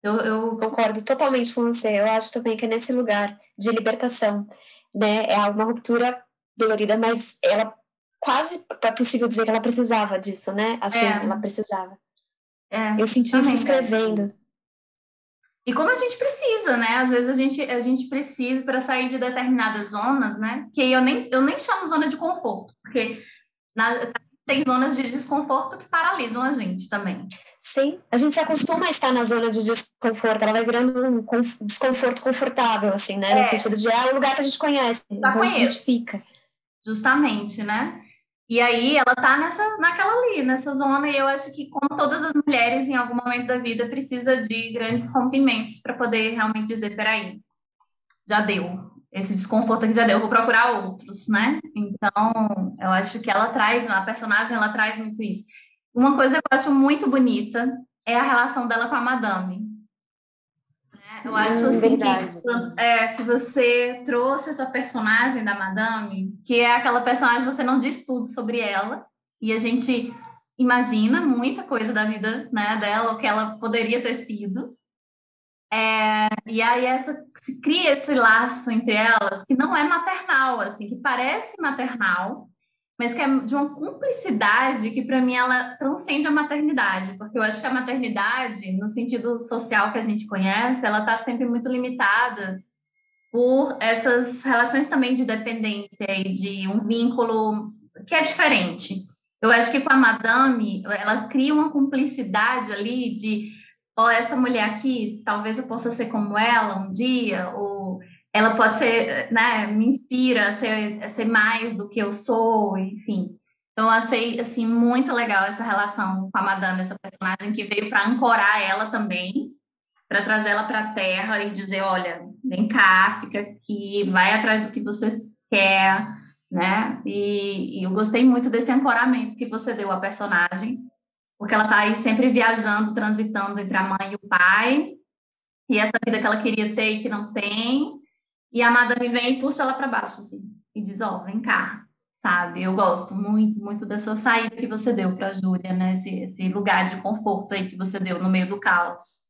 Eu, eu concordo totalmente com você. Eu acho também que é nesse lugar de libertação né? É uma ruptura dolorida, mas ela quase é possível dizer que ela precisava disso, né? Assim, é. ela precisava. É, eu senti isso escrevendo. E como a gente precisa, né? Às vezes a gente, a gente precisa para sair de determinadas zonas, né? Que eu nem, eu nem chamo zona de conforto, porque na, tem zonas de desconforto que paralisam a gente também. Sim, a gente se acostuma a estar na zona de desconforto, ela vai virando um desconforto confortável, assim, né? É. No sentido de é o lugar que a gente conhece, Já então conheço. a gente fica. Justamente, né? E aí ela tá nessa, naquela ali, nessa zona, e eu acho que, como todas as mulheres, em algum momento da vida, precisa de grandes rompimentos para poder realmente dizer, peraí, já deu, esse desconforto aqui já deu, vou procurar outros, né? Então, eu acho que ela traz, a personagem, ela traz muito isso. Uma coisa que eu acho muito bonita é a relação dela com a Madame. Eu acho hum, assim que, é, que você trouxe essa personagem da Madame, que é aquela personagem que você não diz tudo sobre ela, e a gente imagina muita coisa da vida né, dela, o que ela poderia ter sido. É, e aí essa, se cria esse laço entre elas que não é maternal, assim, que parece maternal, mas que é de uma cumplicidade que para mim ela transcende a maternidade, porque eu acho que a maternidade, no sentido social que a gente conhece, ela está sempre muito limitada por essas relações também de dependência e de um vínculo que é diferente. Eu acho que com a madame, ela cria uma cumplicidade ali de, ó, oh, essa mulher aqui, talvez eu possa ser como ela um dia, ou ela pode ser, né, me inspira a ser, a ser mais do que eu sou, enfim. Então, eu achei, assim, muito legal essa relação com a Madame, essa personagem que veio para ancorar ela também, para trazer ela para a Terra e dizer, olha, vem cá, fica aqui, vai atrás do que você quer, né? E, e eu gostei muito desse ancoramento que você deu à personagem, porque ela está aí sempre viajando, transitando entre a mãe e o pai, e essa vida que ela queria ter e que não tem, e a madame vem e puxa ela para baixo, assim, e diz: Ó, oh, vem cá, sabe? Eu gosto muito, muito dessa saída que você deu para a Júlia, né? Esse, esse lugar de conforto aí que você deu no meio do caos.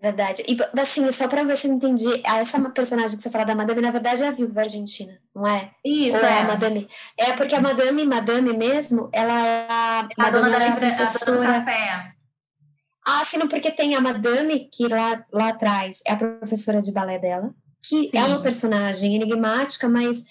É verdade. E assim, só para ver se eu entendi, essa personagem que você fala da Madame, na verdade é a viúva argentina, não é? Isso, é. é. a Madame. É porque a Madame, Madame mesmo, ela é a, a dona da é livra, professora... a café. Ah, sim, não, porque tem a Madame, que lá, lá atrás é a professora de balé dela, que Sim. é uma personagem enigmática, mas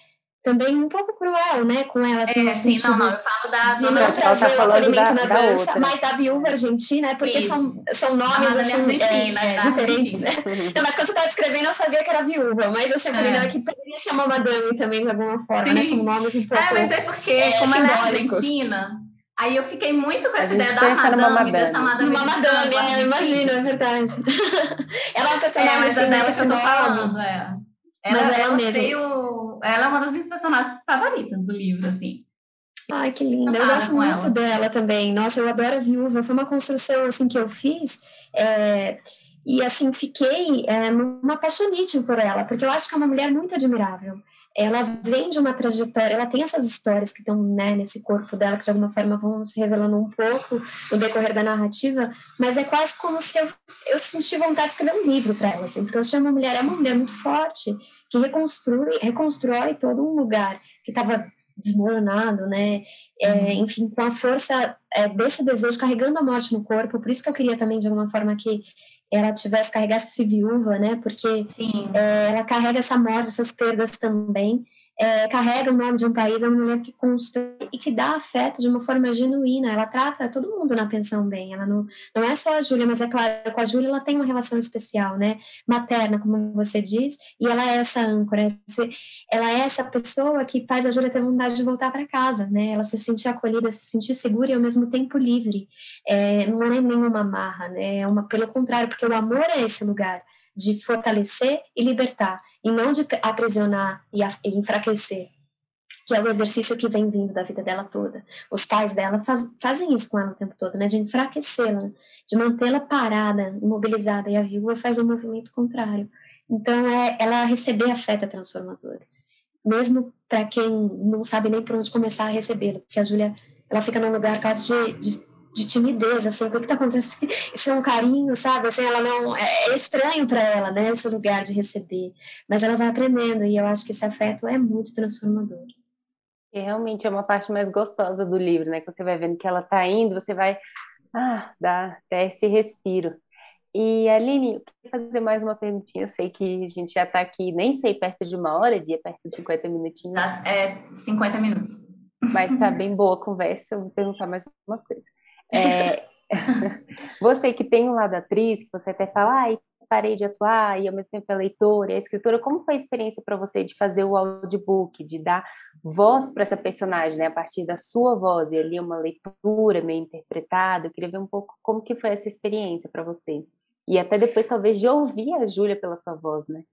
também um pouco cruel, né, com ela, assim, é, sim, não, não, eu falo da de não trazer tá o acolhimento da, na dança, mas da viúva argentina, é porque são, são nomes, assim, argentina, é, é, diferentes, né? Não, mas quando você estava descrevendo, eu sabia que era viúva, mas eu sempre é. que poderia ser uma madame também, de alguma forma, sim. né, são nomes um pouco... É, mas é porque, é, como ela é argentina... Aí eu fiquei muito com essa ideia da madame, madame, dessa madame. Uma madame, é, imagina, é verdade. ela é uma personagem é, mas assim, é dela que eu tô falando, é. Ela, ela, ela, veio, ela é uma das minhas personagens favoritas do livro, assim. Ai, que linda. Eu gosto muito ela. dela também. Nossa, eu adoro a viúva. Foi uma construção assim que eu fiz. É, e assim, fiquei é, uma apaixonite por ela, porque eu acho que é uma mulher muito admirável. Ela vem de uma trajetória, ela tem essas histórias que estão né, nesse corpo dela, que de alguma forma vão se revelando um pouco no decorrer da narrativa, mas é quase como se eu, eu senti vontade de escrever um livro para ela, assim, porque eu chamo uma mulher, é uma mulher muito forte, que reconstrui, reconstrói todo um lugar que estava desmoronado, né? É, uhum. enfim, com a força é, desse desejo, carregando a morte no corpo. Por isso que eu queria também, de alguma forma, que ela tivesse, carregasse esse viúva, né? Porque é, ela carrega essa morte, essas perdas também é, carrega o nome de um país, é uma mulher que constrói e que dá afeto de uma forma genuína. Ela trata todo mundo na pensão bem. Ela não, não é só a Júlia, mas é claro, com a Júlia ela tem uma relação especial, né? Materna, como você diz, e ela é essa âncora. Ela é essa pessoa que faz a Júlia ter vontade de voltar para casa, né? Ela se sentir acolhida, se sentir segura e ao mesmo tempo livre. É, não é nenhuma marra, né? É uma, pelo contrário, porque o amor é esse lugar de fortalecer e libertar, e não de aprisionar e, enfraquecer, que é o exercício que vem vindo da vida dela toda. Os pais dela faz, fazem isso com ela o tempo todo, né? De enfraquecê-la, de mantê-la parada, imobilizada, e a viúva faz o um movimento contrário. Então, é ela receber afeto é transformador. Mesmo para quem não sabe nem por onde começar a recebê-lo, porque a Júlia, ela fica num lugar quase de, de de timidez, assim, o que está acontecendo? Isso é um carinho, sabe? Assim, ela não é, é estranho para ela, né? Esse lugar de receber, mas ela vai aprendendo e eu acho que esse afeto é muito transformador. E realmente é uma parte mais gostosa do livro, né? Que você vai vendo que ela está indo, você vai ah, dá até esse respiro. E Aline, eu queria fazer mais uma perguntinha. Eu sei que a gente já está aqui, nem sei, perto de uma hora, dia perto de 50 minutinhos. É 50 minutos. Mas está bem boa a conversa, eu vou perguntar mais uma coisa. É, você que tem um lado atriz, que você até fala, ai, parei de atuar e ao mesmo tempo é leitora é escritora, como foi a experiência para você de fazer o audiobook, de dar voz para essa personagem, né, a partir da sua voz e ali uma leitura meio interpretada? Eu queria ver um pouco como que foi essa experiência para você. E até depois talvez de ouvir a Júlia pela sua voz, né?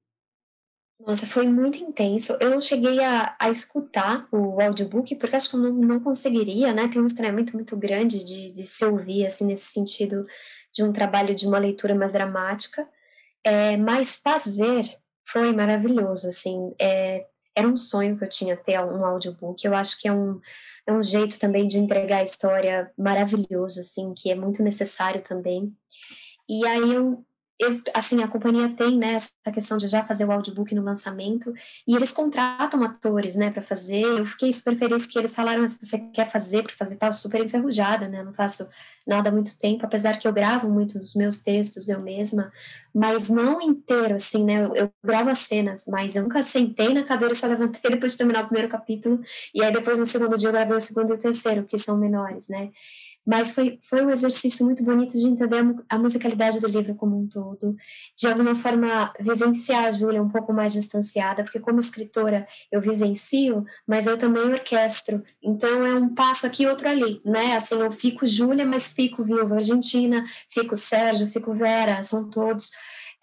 Nossa, foi muito intenso. Eu não cheguei a, a escutar o audiobook, porque acho que eu não, não conseguiria, né? Tem um estranhamento muito grande de, de se ouvir, assim, nesse sentido de um trabalho de uma leitura mais dramática. É, mas fazer foi maravilhoso, assim, é, era um sonho que eu tinha ter um audiobook, eu acho que é um, é um jeito também de entregar a história maravilhoso, assim, que é muito necessário também. E aí eu eu, assim, a companhia tem, né, essa questão de já fazer o audiobook no lançamento, e eles contratam atores, né, para fazer. Eu fiquei super feliz que eles falaram, se você quer fazer, para fazer tal, super enferrujada, né, não faço nada há muito tempo, apesar que eu gravo muito os meus textos eu mesma, mas não inteiro, assim, né, eu, eu gravo as cenas, mas eu nunca sentei na cadeira e só levantei depois de terminar o primeiro capítulo, e aí depois no segundo dia eu gravei o segundo e o terceiro, que são menores, né, mas foi, foi um exercício muito bonito de entender a, musicalidade do livro como um todo, de alguma forma vivenciar a Júlia um pouco mais distanciada, porque como escritora eu vivencio, mas eu também orquestro, então é um passo aqui outro ali, né? Assim, eu fico Júlia, mas fico Viúva Argentina, fico Sérgio, fico Vera, são todos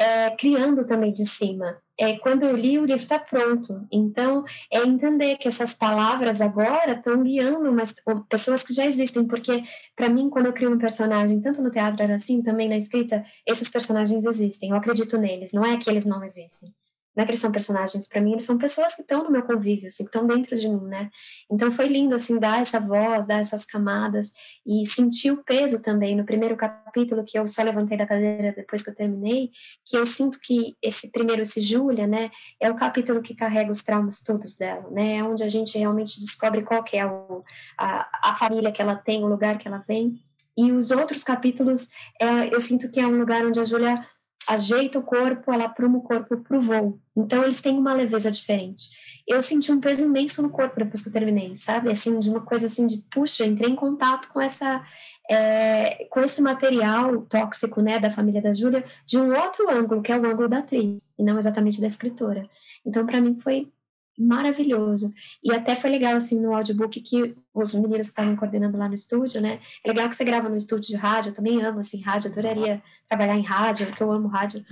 é, criando também de cima. É, quando eu li, o livro está pronto. Então, é entender que essas palavras agora estão guiando umas, pessoas que já existem, porque, para mim, quando eu crio um personagem, tanto no teatro era assim, também na escrita, esses personagens existem, eu acredito neles, não é que eles não existem não é que eles são personagens para mim, eles são pessoas que estão no meu convívio, assim, que estão dentro de mim, né? Então foi lindo, assim, dar essa voz, dar essas camadas e sentir o peso também no primeiro capítulo que eu só levantei da cadeira depois que eu terminei, que eu sinto que esse primeiro, esse Júlia, né, é o capítulo que carrega os traumas todos dela, né? É onde a gente realmente descobre qual que é o, a, a família que ela tem, o lugar que ela vem. E os outros capítulos, é, eu sinto que é um lugar onde a Júlia ajeita o corpo, ela apruma o corpo para o voo. Então, eles têm uma leveza diferente. Eu senti um peso imenso no corpo depois que eu terminei, sabe? Assim, de uma coisa assim de, puxa, entrei em contato com essa... É, com esse material tóxico, né, da família da Júlia, de um outro ângulo, que é o ângulo da atriz, e não exatamente da escritora. Então, para mim, foi maravilhoso. E até foi legal, assim, no audiobook que os meninos que estavam coordenando lá no estúdio, né? É legal que você grava no estúdio de rádio, eu também amo, assim, rádio, adoraria trabalhar em rádio, porque eu amo rádio.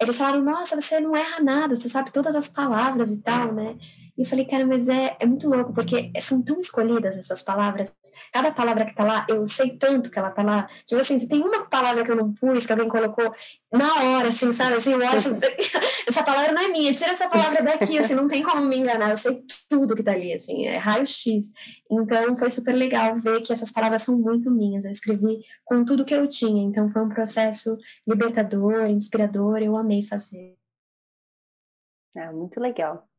Eles falaram, nossa, você não erra nada, você sabe todas as palavras e tal, né? E eu falei, cara, mas é, é muito louco, porque são tão escolhidas essas palavras. Cada palavra que tá lá, eu sei tanto que ela tá lá. Tipo assim, se tem uma palavra que eu não pus, que alguém colocou na hora, assim, sabe? Assim, eu acho, essa palavra não é minha, tira essa palavra daqui, assim, não tem como me enganar. Eu sei tudo que tá ali, assim, é raio-x. Então, foi super legal ver que essas palavras são muito minhas. Eu escrevi com tudo que eu tinha. Então, foi um processo libertador, inspirador, eu amei fazer. É, muito legal.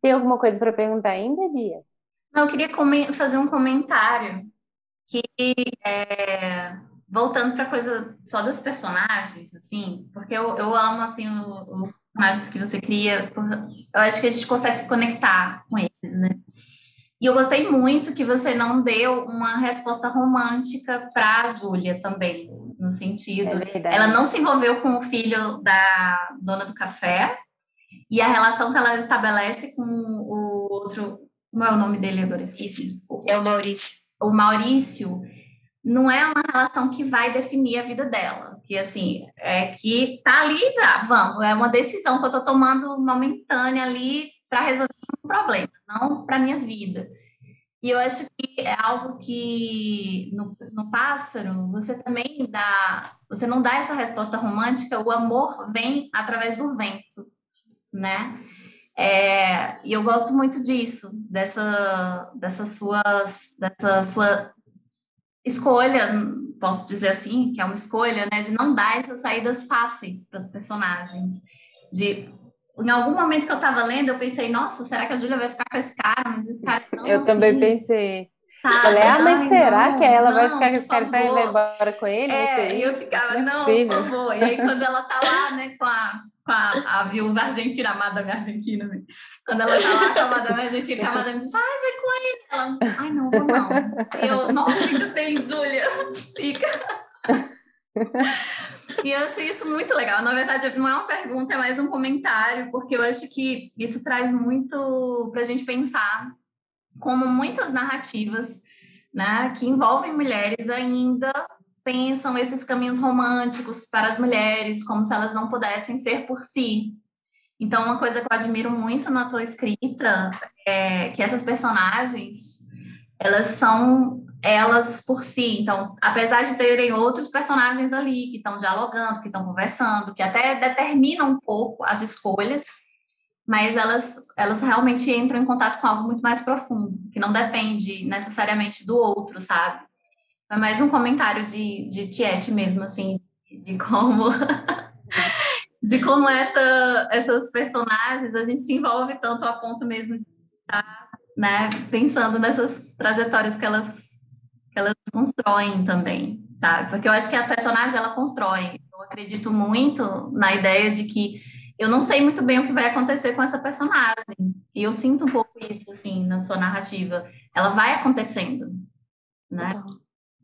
Tem alguma coisa para perguntar ainda, Dia? Não, eu queria fazer um comentário que é, voltando para coisa só dos personagens, assim, porque eu, eu amo assim o, os personagens que você cria, eu acho que a gente consegue se conectar com eles, né? E eu gostei muito que você não deu uma resposta romântica para a Júlia também, no sentido, é ela não se envolveu com o filho da dona do café, e a relação que ela estabelece com o outro. Como é o nome dele agora? Esqueci. É o Maurício. O Maurício não é uma relação que vai definir a vida dela. Que assim, é que tá ali, tá, vamos, é uma decisão que eu tô tomando momentânea ali para resolver um problema, não para minha vida. E eu acho que é algo que no, no pássaro você também dá, você não dá essa resposta romântica, o amor vem através do vento né? É, e eu gosto muito disso, dessa, dessas suas, dessa sua escolha, posso dizer assim, que é uma escolha, né, de não dar essas saídas fáceis para os personagens. De, em algum momento que eu estava lendo, eu pensei, nossa, será que a Júlia vai ficar com esse cara? Mas esse cara não, Eu assim, também pensei. Sabe? Falei, ah, mas será não, que ela não, vai ficar cara e vai embora com ele? Vai É, e eu ficava, Não é não, por favor. E aí, quando ela tá lá, né, com a, com a, a viúva argentina, a Madame Argentina, né? quando ela tá lá com a Madame Argentina, que a Madame diz, ai, vai com ele. Ela, ai, não, vou não. E eu, nossa, ainda tem, Júlia, fica. E eu achei isso muito legal. Na verdade, não é uma pergunta, é mais um comentário, porque eu acho que isso traz muito para a gente pensar como muitas narrativas né, que envolvem mulheres ainda pensam esses caminhos românticos para as mulheres, como se elas não pudessem ser por si. Então, uma coisa que eu admiro muito na tua escrita é que essas personagens, elas são elas por si. Então, apesar de terem outros personagens ali que estão dialogando, que estão conversando, que até determinam um pouco as escolhas, mas elas, elas realmente entram em contato com algo muito mais profundo, que não depende necessariamente do outro, sabe? É mais um comentário de, de Tiete mesmo, assim, de como de como essa, essas personagens a gente se envolve tanto a ponto mesmo de estar né, pensando nessas trajetórias que elas, que elas constroem também, sabe? Porque eu acho que a personagem ela constrói. Eu acredito muito na ideia de que eu não sei muito bem o que vai acontecer com essa personagem. E eu sinto um pouco isso, assim, na sua narrativa. Ela vai acontecendo, né?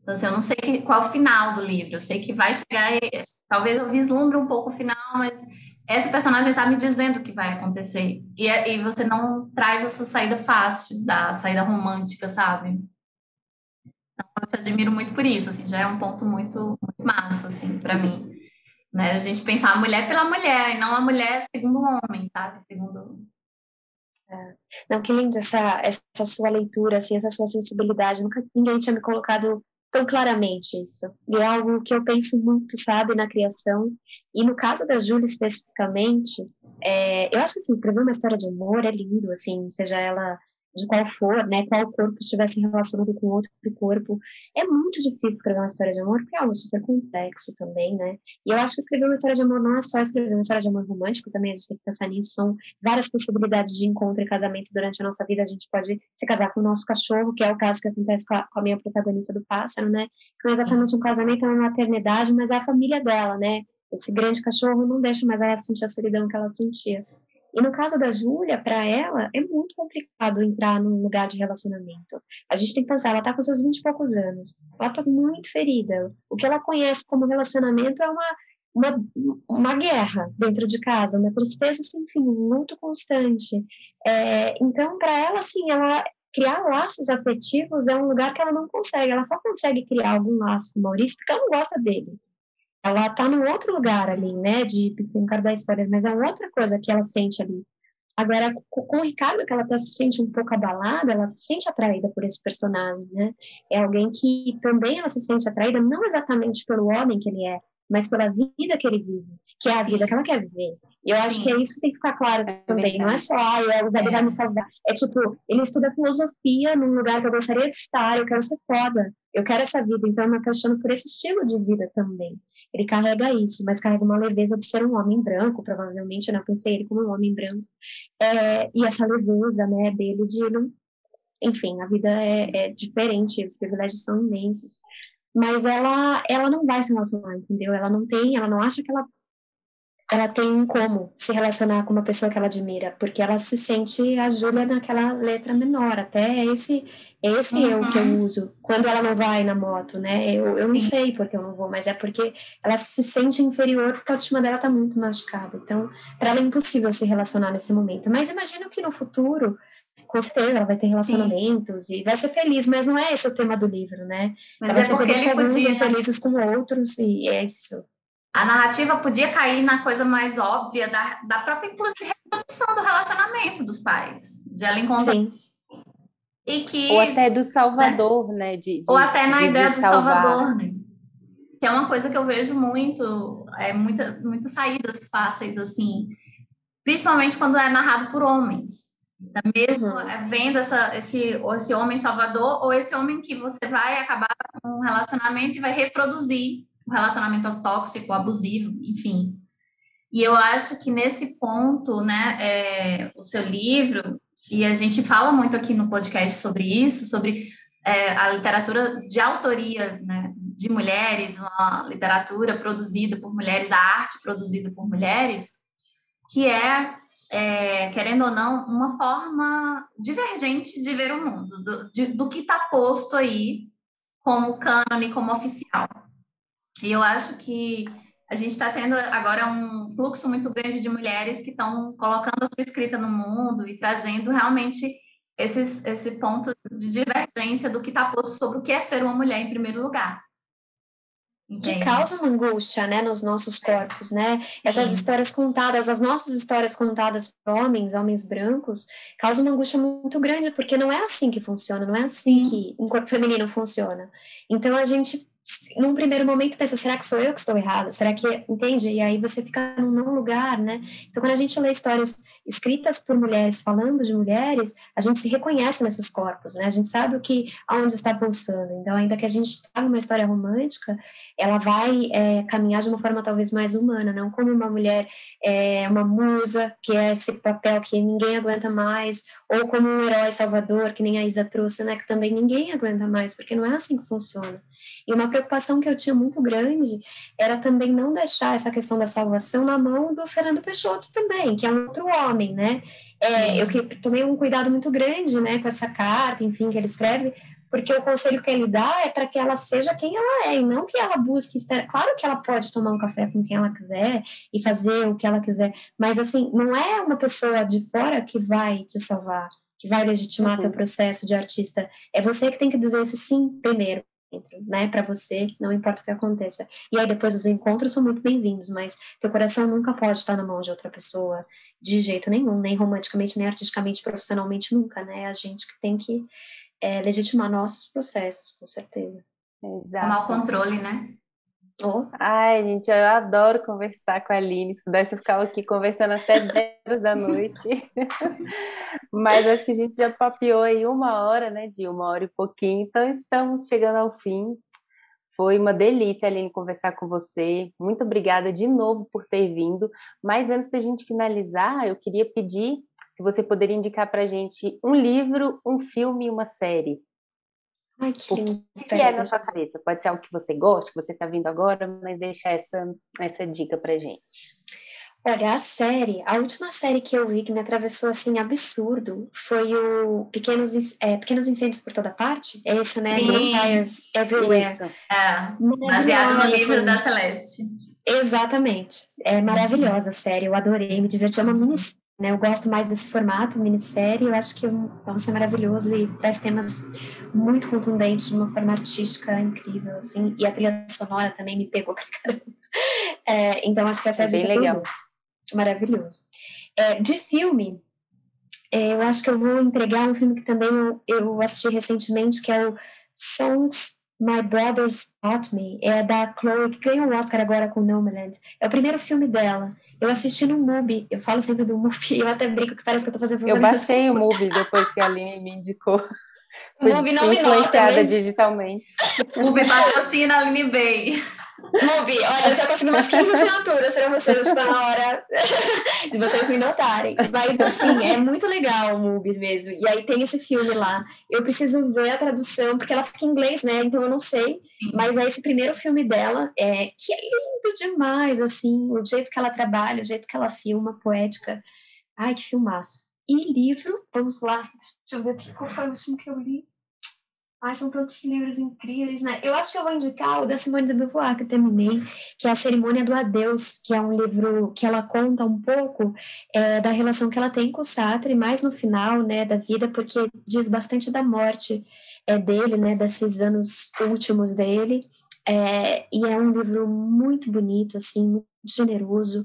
Então, assim, eu não sei que, qual é o final do livro. Eu sei que vai chegar... E, talvez eu vislumbre um pouco o final, mas essa personagem está me dizendo o que vai acontecer. E, e você não traz essa saída fácil, da saída romântica, sabe? Então, eu te admiro muito por isso, assim, já é um ponto muito, muito massa, assim, para mim. Né? A gente pensar a mulher pela mulher, e não a mulher segundo o homem, sabe? Segundo... É. Não, que lindo essa, essa sua leitura, assim, essa sua sensibilidade. Nunca ninguém tinha me colocado tão claramente isso. E é algo que eu penso muito, sabe, na criação. E no caso da Júlia especificamente, é, eu acho que assim, escrever uma história de amor é lindo, assim, seja ela de qual for, né, qual corpo estivesse relacionado com outro corpo. É muito difícil escrever uma história de amor, porque é algo super complexo também, né? E eu acho que escrever uma história de amor não é só escrever uma história de amor romântico, também a gente tem que pensar nisso, são várias possibilidades de encontro e casamento durante a nossa vida. A gente pode se casar com o nosso cachorro, que é o caso que acontece com a, com a minha protagonista do Pássaro, né? Que não é exatamente um casamento, é uma maternidade, mas é a família dela, né? Esse grande cachorro não deixa mais ela sentir a solidão que ela sentia. E no caso da Júlia, para ela, é muito complicado entrar num lugar de relacionamento. A gente tem que pensar, ela está com seus 20 e poucos anos, ela está muito ferida. O que ela conhece como relacionamento é uma, uma, uma guerra dentro de casa, uma tristeza sem fim, muito constante. É, então, para ela, assim, ela criar laços afetivos é um lugar que ela não consegue. Ela só consegue criar algum laço com o Maurício porque ela não gosta dele ela tá num outro lugar ali, né? De não quero dar spoiler, mas é outra coisa que ela sente ali. Agora, com o Ricardo, que ela tá, se sente um pouco abalada, ela se sente atraída por esse personagem, né? É alguém que também ela se sente atraída, não exatamente pelo homem que ele é, mas pela vida que ele vive, que é a Sim. vida que ela quer viver. E eu Sim. acho que é isso que tem que ficar claro é também. Não é só, ah, o Zé é. me salvar. É tipo, ele estuda filosofia num lugar que eu gostaria de estar, eu quero ser foda, eu quero essa vida, então eu me apaixono por esse estilo de vida também. Ele carrega isso, mas carrega uma leveza de ser um homem branco, provavelmente, eu não pensei ele como um homem branco. É, e essa leveza, né, dele de não... Enfim, a vida é, é diferente, os privilégios são imensos. Mas ela, ela não vai se relacionar, entendeu? Ela não tem, ela não acha que ela ela tem como se relacionar com uma pessoa que ela admira, porque ela se sente a Júlia naquela letra menor, até é esse esse uhum. eu que eu uso quando ela não vai na moto, né? Eu, eu não Sim. sei porque eu não vou, mas é porque ela se sente inferior porque a autoestima dela tá muito machucada. Então, para ela é impossível se relacionar nesse momento. Mas imagino que no futuro, com certeza, ela vai ter relacionamentos Sim. e vai ser feliz, mas não é esse o tema do livro, né? Mas ela é porque ele podia... felizes com outros e é isso a narrativa podia cair na coisa mais óbvia da, da própria, inclusive, reprodução do relacionamento dos pais. De ela encontrar. Sim. E que, Ou até do Salvador, né? né? De, de, Ou até na ideia do Salvador, né? Que é uma coisa que eu vejo muito, é muita, muitas saídas fáceis, assim. Principalmente quando é narrado por homens. Tá mesmo uhum. vendo essa, esse, esse homem salvador ou esse homem que você vai acabar com um relacionamento e vai reproduzir o relacionamento tóxico, abusivo, enfim. E eu acho que nesse ponto, né, é, o seu livro, e a gente fala muito aqui no podcast sobre isso, sobre é, a literatura de autoria né, de mulheres, uma literatura produzida por mulheres, a arte produzida por mulheres, que é, é querendo ou não, uma forma divergente de ver o mundo, do, de, do que está posto aí como cânone, como oficial. E eu acho que a gente está tendo agora um fluxo muito grande de mulheres que estão colocando a sua escrita no mundo e trazendo realmente esses, esse ponto de divergência do que está posto sobre o que é ser uma mulher em primeiro lugar. Entende? Que causa uma angústia, né, nos nossos corpos, né? Essas Sim. histórias contadas, as nossas histórias contadas por homens, homens brancos, causam uma angústia muito grande, porque não é assim que funciona, não é assim Sim. que um corpo feminino funciona. Então a gente num primeiro momento pensa, será que sou eu que estou errada? Será que, entende? E aí você fica num lugar, né? Então, quando a gente lê histórias escritas por mulheres, falando de mulheres, a gente se reconhece nesses corpos, né? A gente sabe o que, aonde está pulsando. Então, ainda que a gente traga uma história romântica, ela vai é, caminhar de uma forma talvez mais humana, não como uma mulher, é, uma musa, que é esse papel que ninguém aguenta mais, ou como um herói salvador, que nem a Isa trouxe, né? Que também ninguém aguenta mais, porque não é assim que funciona. E uma preocupação que eu tinha muito grande era também não deixar essa questão da salvação na mão do Fernando Peixoto também, que é um outro homem, né? É, eu tomei um cuidado muito grande, né, com essa carta, enfim, que ele escreve, porque o conselho que ele dá é para que ela seja quem ela é, e não que ela busque estar. Claro que ela pode tomar um café com quem ela quiser e fazer o que ela quiser, mas assim, não é uma pessoa de fora que vai te salvar, que vai legitimar uhum. teu processo de artista. É você que tem que dizer esse sim primeiro né, para você, não importa o que aconteça. E aí depois os encontros são muito bem-vindos, mas teu coração nunca pode estar na mão de outra pessoa de jeito nenhum, nem romanticamente, nem artisticamente, profissionalmente, nunca, né? É a gente que tem que é, legitimar nossos processos, com certeza. Exato. Tomar o controle, né? Ai, gente, eu adoro conversar com a Aline. Se pudesse, eu ficava aqui conversando até 10 horas da noite. Mas acho que a gente já papiou aí uma hora, né, de uma hora e pouquinho. Então, estamos chegando ao fim. Foi uma delícia, Aline, conversar com você. Muito obrigada de novo por ter vindo. Mas antes da gente finalizar, eu queria pedir se você poderia indicar para a gente um livro, um filme e uma série. Ai, que lindo. O que é na sua cabeça? Pode ser algo que você gosta, que você está vindo agora, mas deixa essa, essa dica pra gente. Olha, a série, a última série que eu vi que me atravessou assim absurdo foi o Pequenos, é, Pequenos Incêndios por Toda Parte. É esse, né? Fires Everywhere. Isso. É, baseado no livro assim. da Celeste. Exatamente. É maravilhosa a série, eu adorei, me diverti. É uma minissérie né, eu gosto mais desse formato, minissérie, eu acho que vai ser maravilhoso e traz temas muito contundentes de uma forma artística incrível, assim, e a trilha sonora também me pegou pra caramba. É, então, acho que essa é, é bem legal. Maravilhoso. É, de filme, é, eu acho que eu vou entregar um filme que também eu, eu assisti recentemente, que é o Songs My Brothers Taught Me, é da Chloe, que ganhou o Oscar agora com Nomadland. É o primeiro filme dela. Eu assisti no MUBI, eu falo sempre do MUBI, eu até brinco que parece que eu tô fazendo Eu baixei o MUBI depois que a Aline me indicou. Fui MUBI não influenciada me nota, mas... digitalmente. MUBI patrocina a Aline Bay. Mubi, olha, eu já consegui umas 15 assinaturas para vocês, está na hora de vocês me notarem. Mas, assim, é muito legal o Mubis mesmo. E aí tem esse filme lá. Eu preciso ver a tradução, porque ela fica em inglês, né? Então eu não sei. Mas é esse primeiro filme dela, é, que é lindo demais, assim, o jeito que ela trabalha, o jeito que ela filma, poética. Ai, que filmaço. E livro, vamos lá, deixa eu ver aqui, qual foi o último que eu li. Ai, são tantos livros incríveis, né? Eu acho que eu vou indicar o da Simone de Beauvoir, que eu terminei, que é A Cerimônia do Adeus, que é um livro que ela conta um pouco é, da relação que ela tem com o Sartre, mais no final, né, da vida, porque diz bastante da morte é, dele, né, desses anos últimos dele, é, e é um livro muito bonito, assim, muito generoso,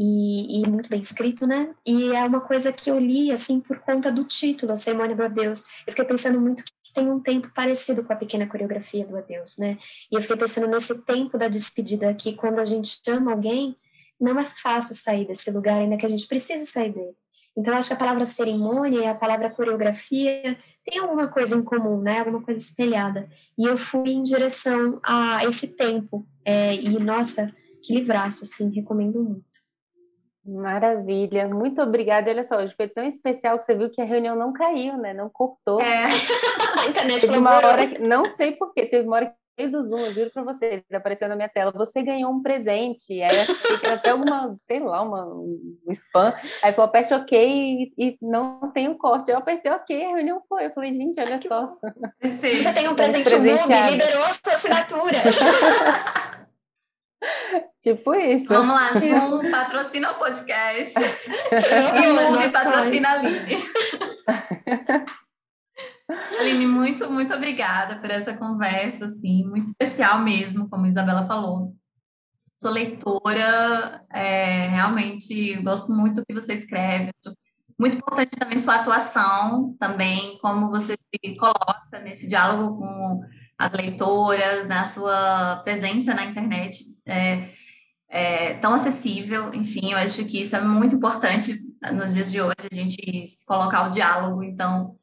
e, e, muito bem escrito, né? E é uma coisa que eu li, assim, por conta do título, A Cerimônia do Adeus. Eu fiquei pensando muito tem um tempo parecido com a pequena coreografia do Adeus, né? E eu fiquei pensando nesse tempo da despedida que quando a gente ama alguém, não é fácil sair desse lugar, ainda que a gente precise sair dele. Então, acho que a palavra cerimônia e a palavra coreografia tem alguma coisa em comum, né? Alguma coisa espelhada. E eu fui em direção a esse tempo. É, e, nossa, que livraço, assim, recomendo muito. Maravilha, muito obrigada. Olha só, hoje foi tão especial que você viu que a reunião não caiu, né? Não cortou. É, a internet teve uma hora, que, não sei porquê, teve uma hora que meio do Zoom, eu juro pra você, apareceu na minha tela, você ganhou um presente. Aí eu achei que era até alguma, sei lá, uma, um spam. Aí falou, aperte OK e, e não tem o um corte. Eu apertei OK, a reunião foi. Eu falei, gente, olha só. Você tem um presente MUBI, liberou a sua assinatura. Tipo isso. Vamos lá, Zoom patrocina o podcast. e o MUBI patrocina a Aline. Aline, muito, muito obrigada por essa conversa, assim, muito especial mesmo, como a Isabela falou. Sou leitora, é, realmente gosto muito do que você escreve. Muito importante também sua atuação, também como você se coloca nesse diálogo com as leitoras, na sua presença na internet é, é, tão acessível. Enfim, eu acho que isso é muito importante nos dias de hoje, a gente colocar o diálogo. Então,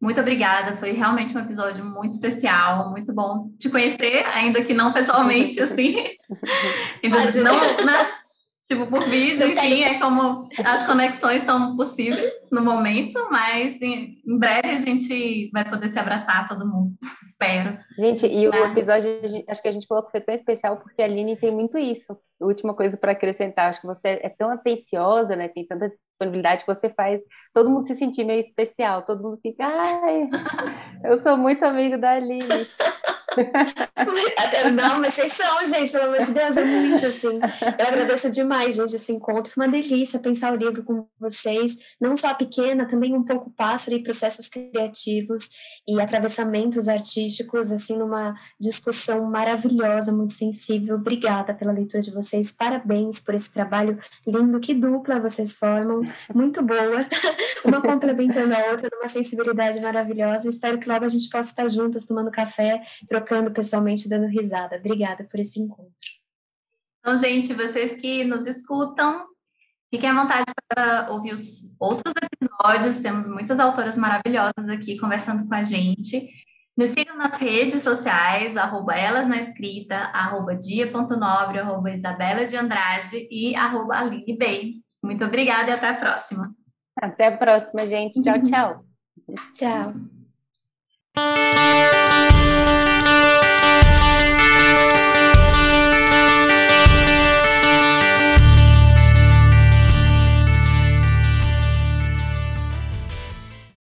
muito obrigada, foi realmente um episódio muito especial, muito bom te conhecer, ainda que não pessoalmente, assim. Mas, não, né? Tipo, por vídeo, enfim, é como as conexões estão possíveis no momento, mas em, em, breve a gente vai poder se abraçar, todo mundo, espero. Gente, e o né? episódio, acho que a gente falou que foi tão especial porque a Aline tem muito isso. Última coisa para acrescentar, acho que você é tão atenciosa, né? Tem tanta disponibilidade que você faz todo mundo se sentir meio especial, todo mundo fica, ai, eu sou muito amigo da Aline. Não, mas vocês são, gente, pelo amor de Deus, é muito assim. Eu agradeço demais, gente, esse encontro. Foi uma delícia pensar o livro com vocês, não só a pequena, também um pouco pássaro e processos criativos e atravessamentos artísticos, assim, numa discussão maravilhosa, muito sensível. Obrigada pela leitura de vocês, parabéns por esse trabalho lindo. Que dupla vocês formam, muito boa, uma complementando a outra, numa sensibilidade maravilhosa. Espero que logo a gente possa estar juntas tomando café, trocando pessoalmente, dando risada. Obrigada por esse encontro. Então, gente, vocês que nos escutam, fiquem à vontade para ouvir os outros episódios. Temos muitas autoras maravilhosas aqui conversando com a gente. Nos sigam nas redes sociais, arroba elas na escrita, arroba dia.nobre, arroba Isabela de Andrade e arroba Aline Bay. Muito obrigada e até a próxima. Até a próxima, gente. Tchau, tchau. tchau.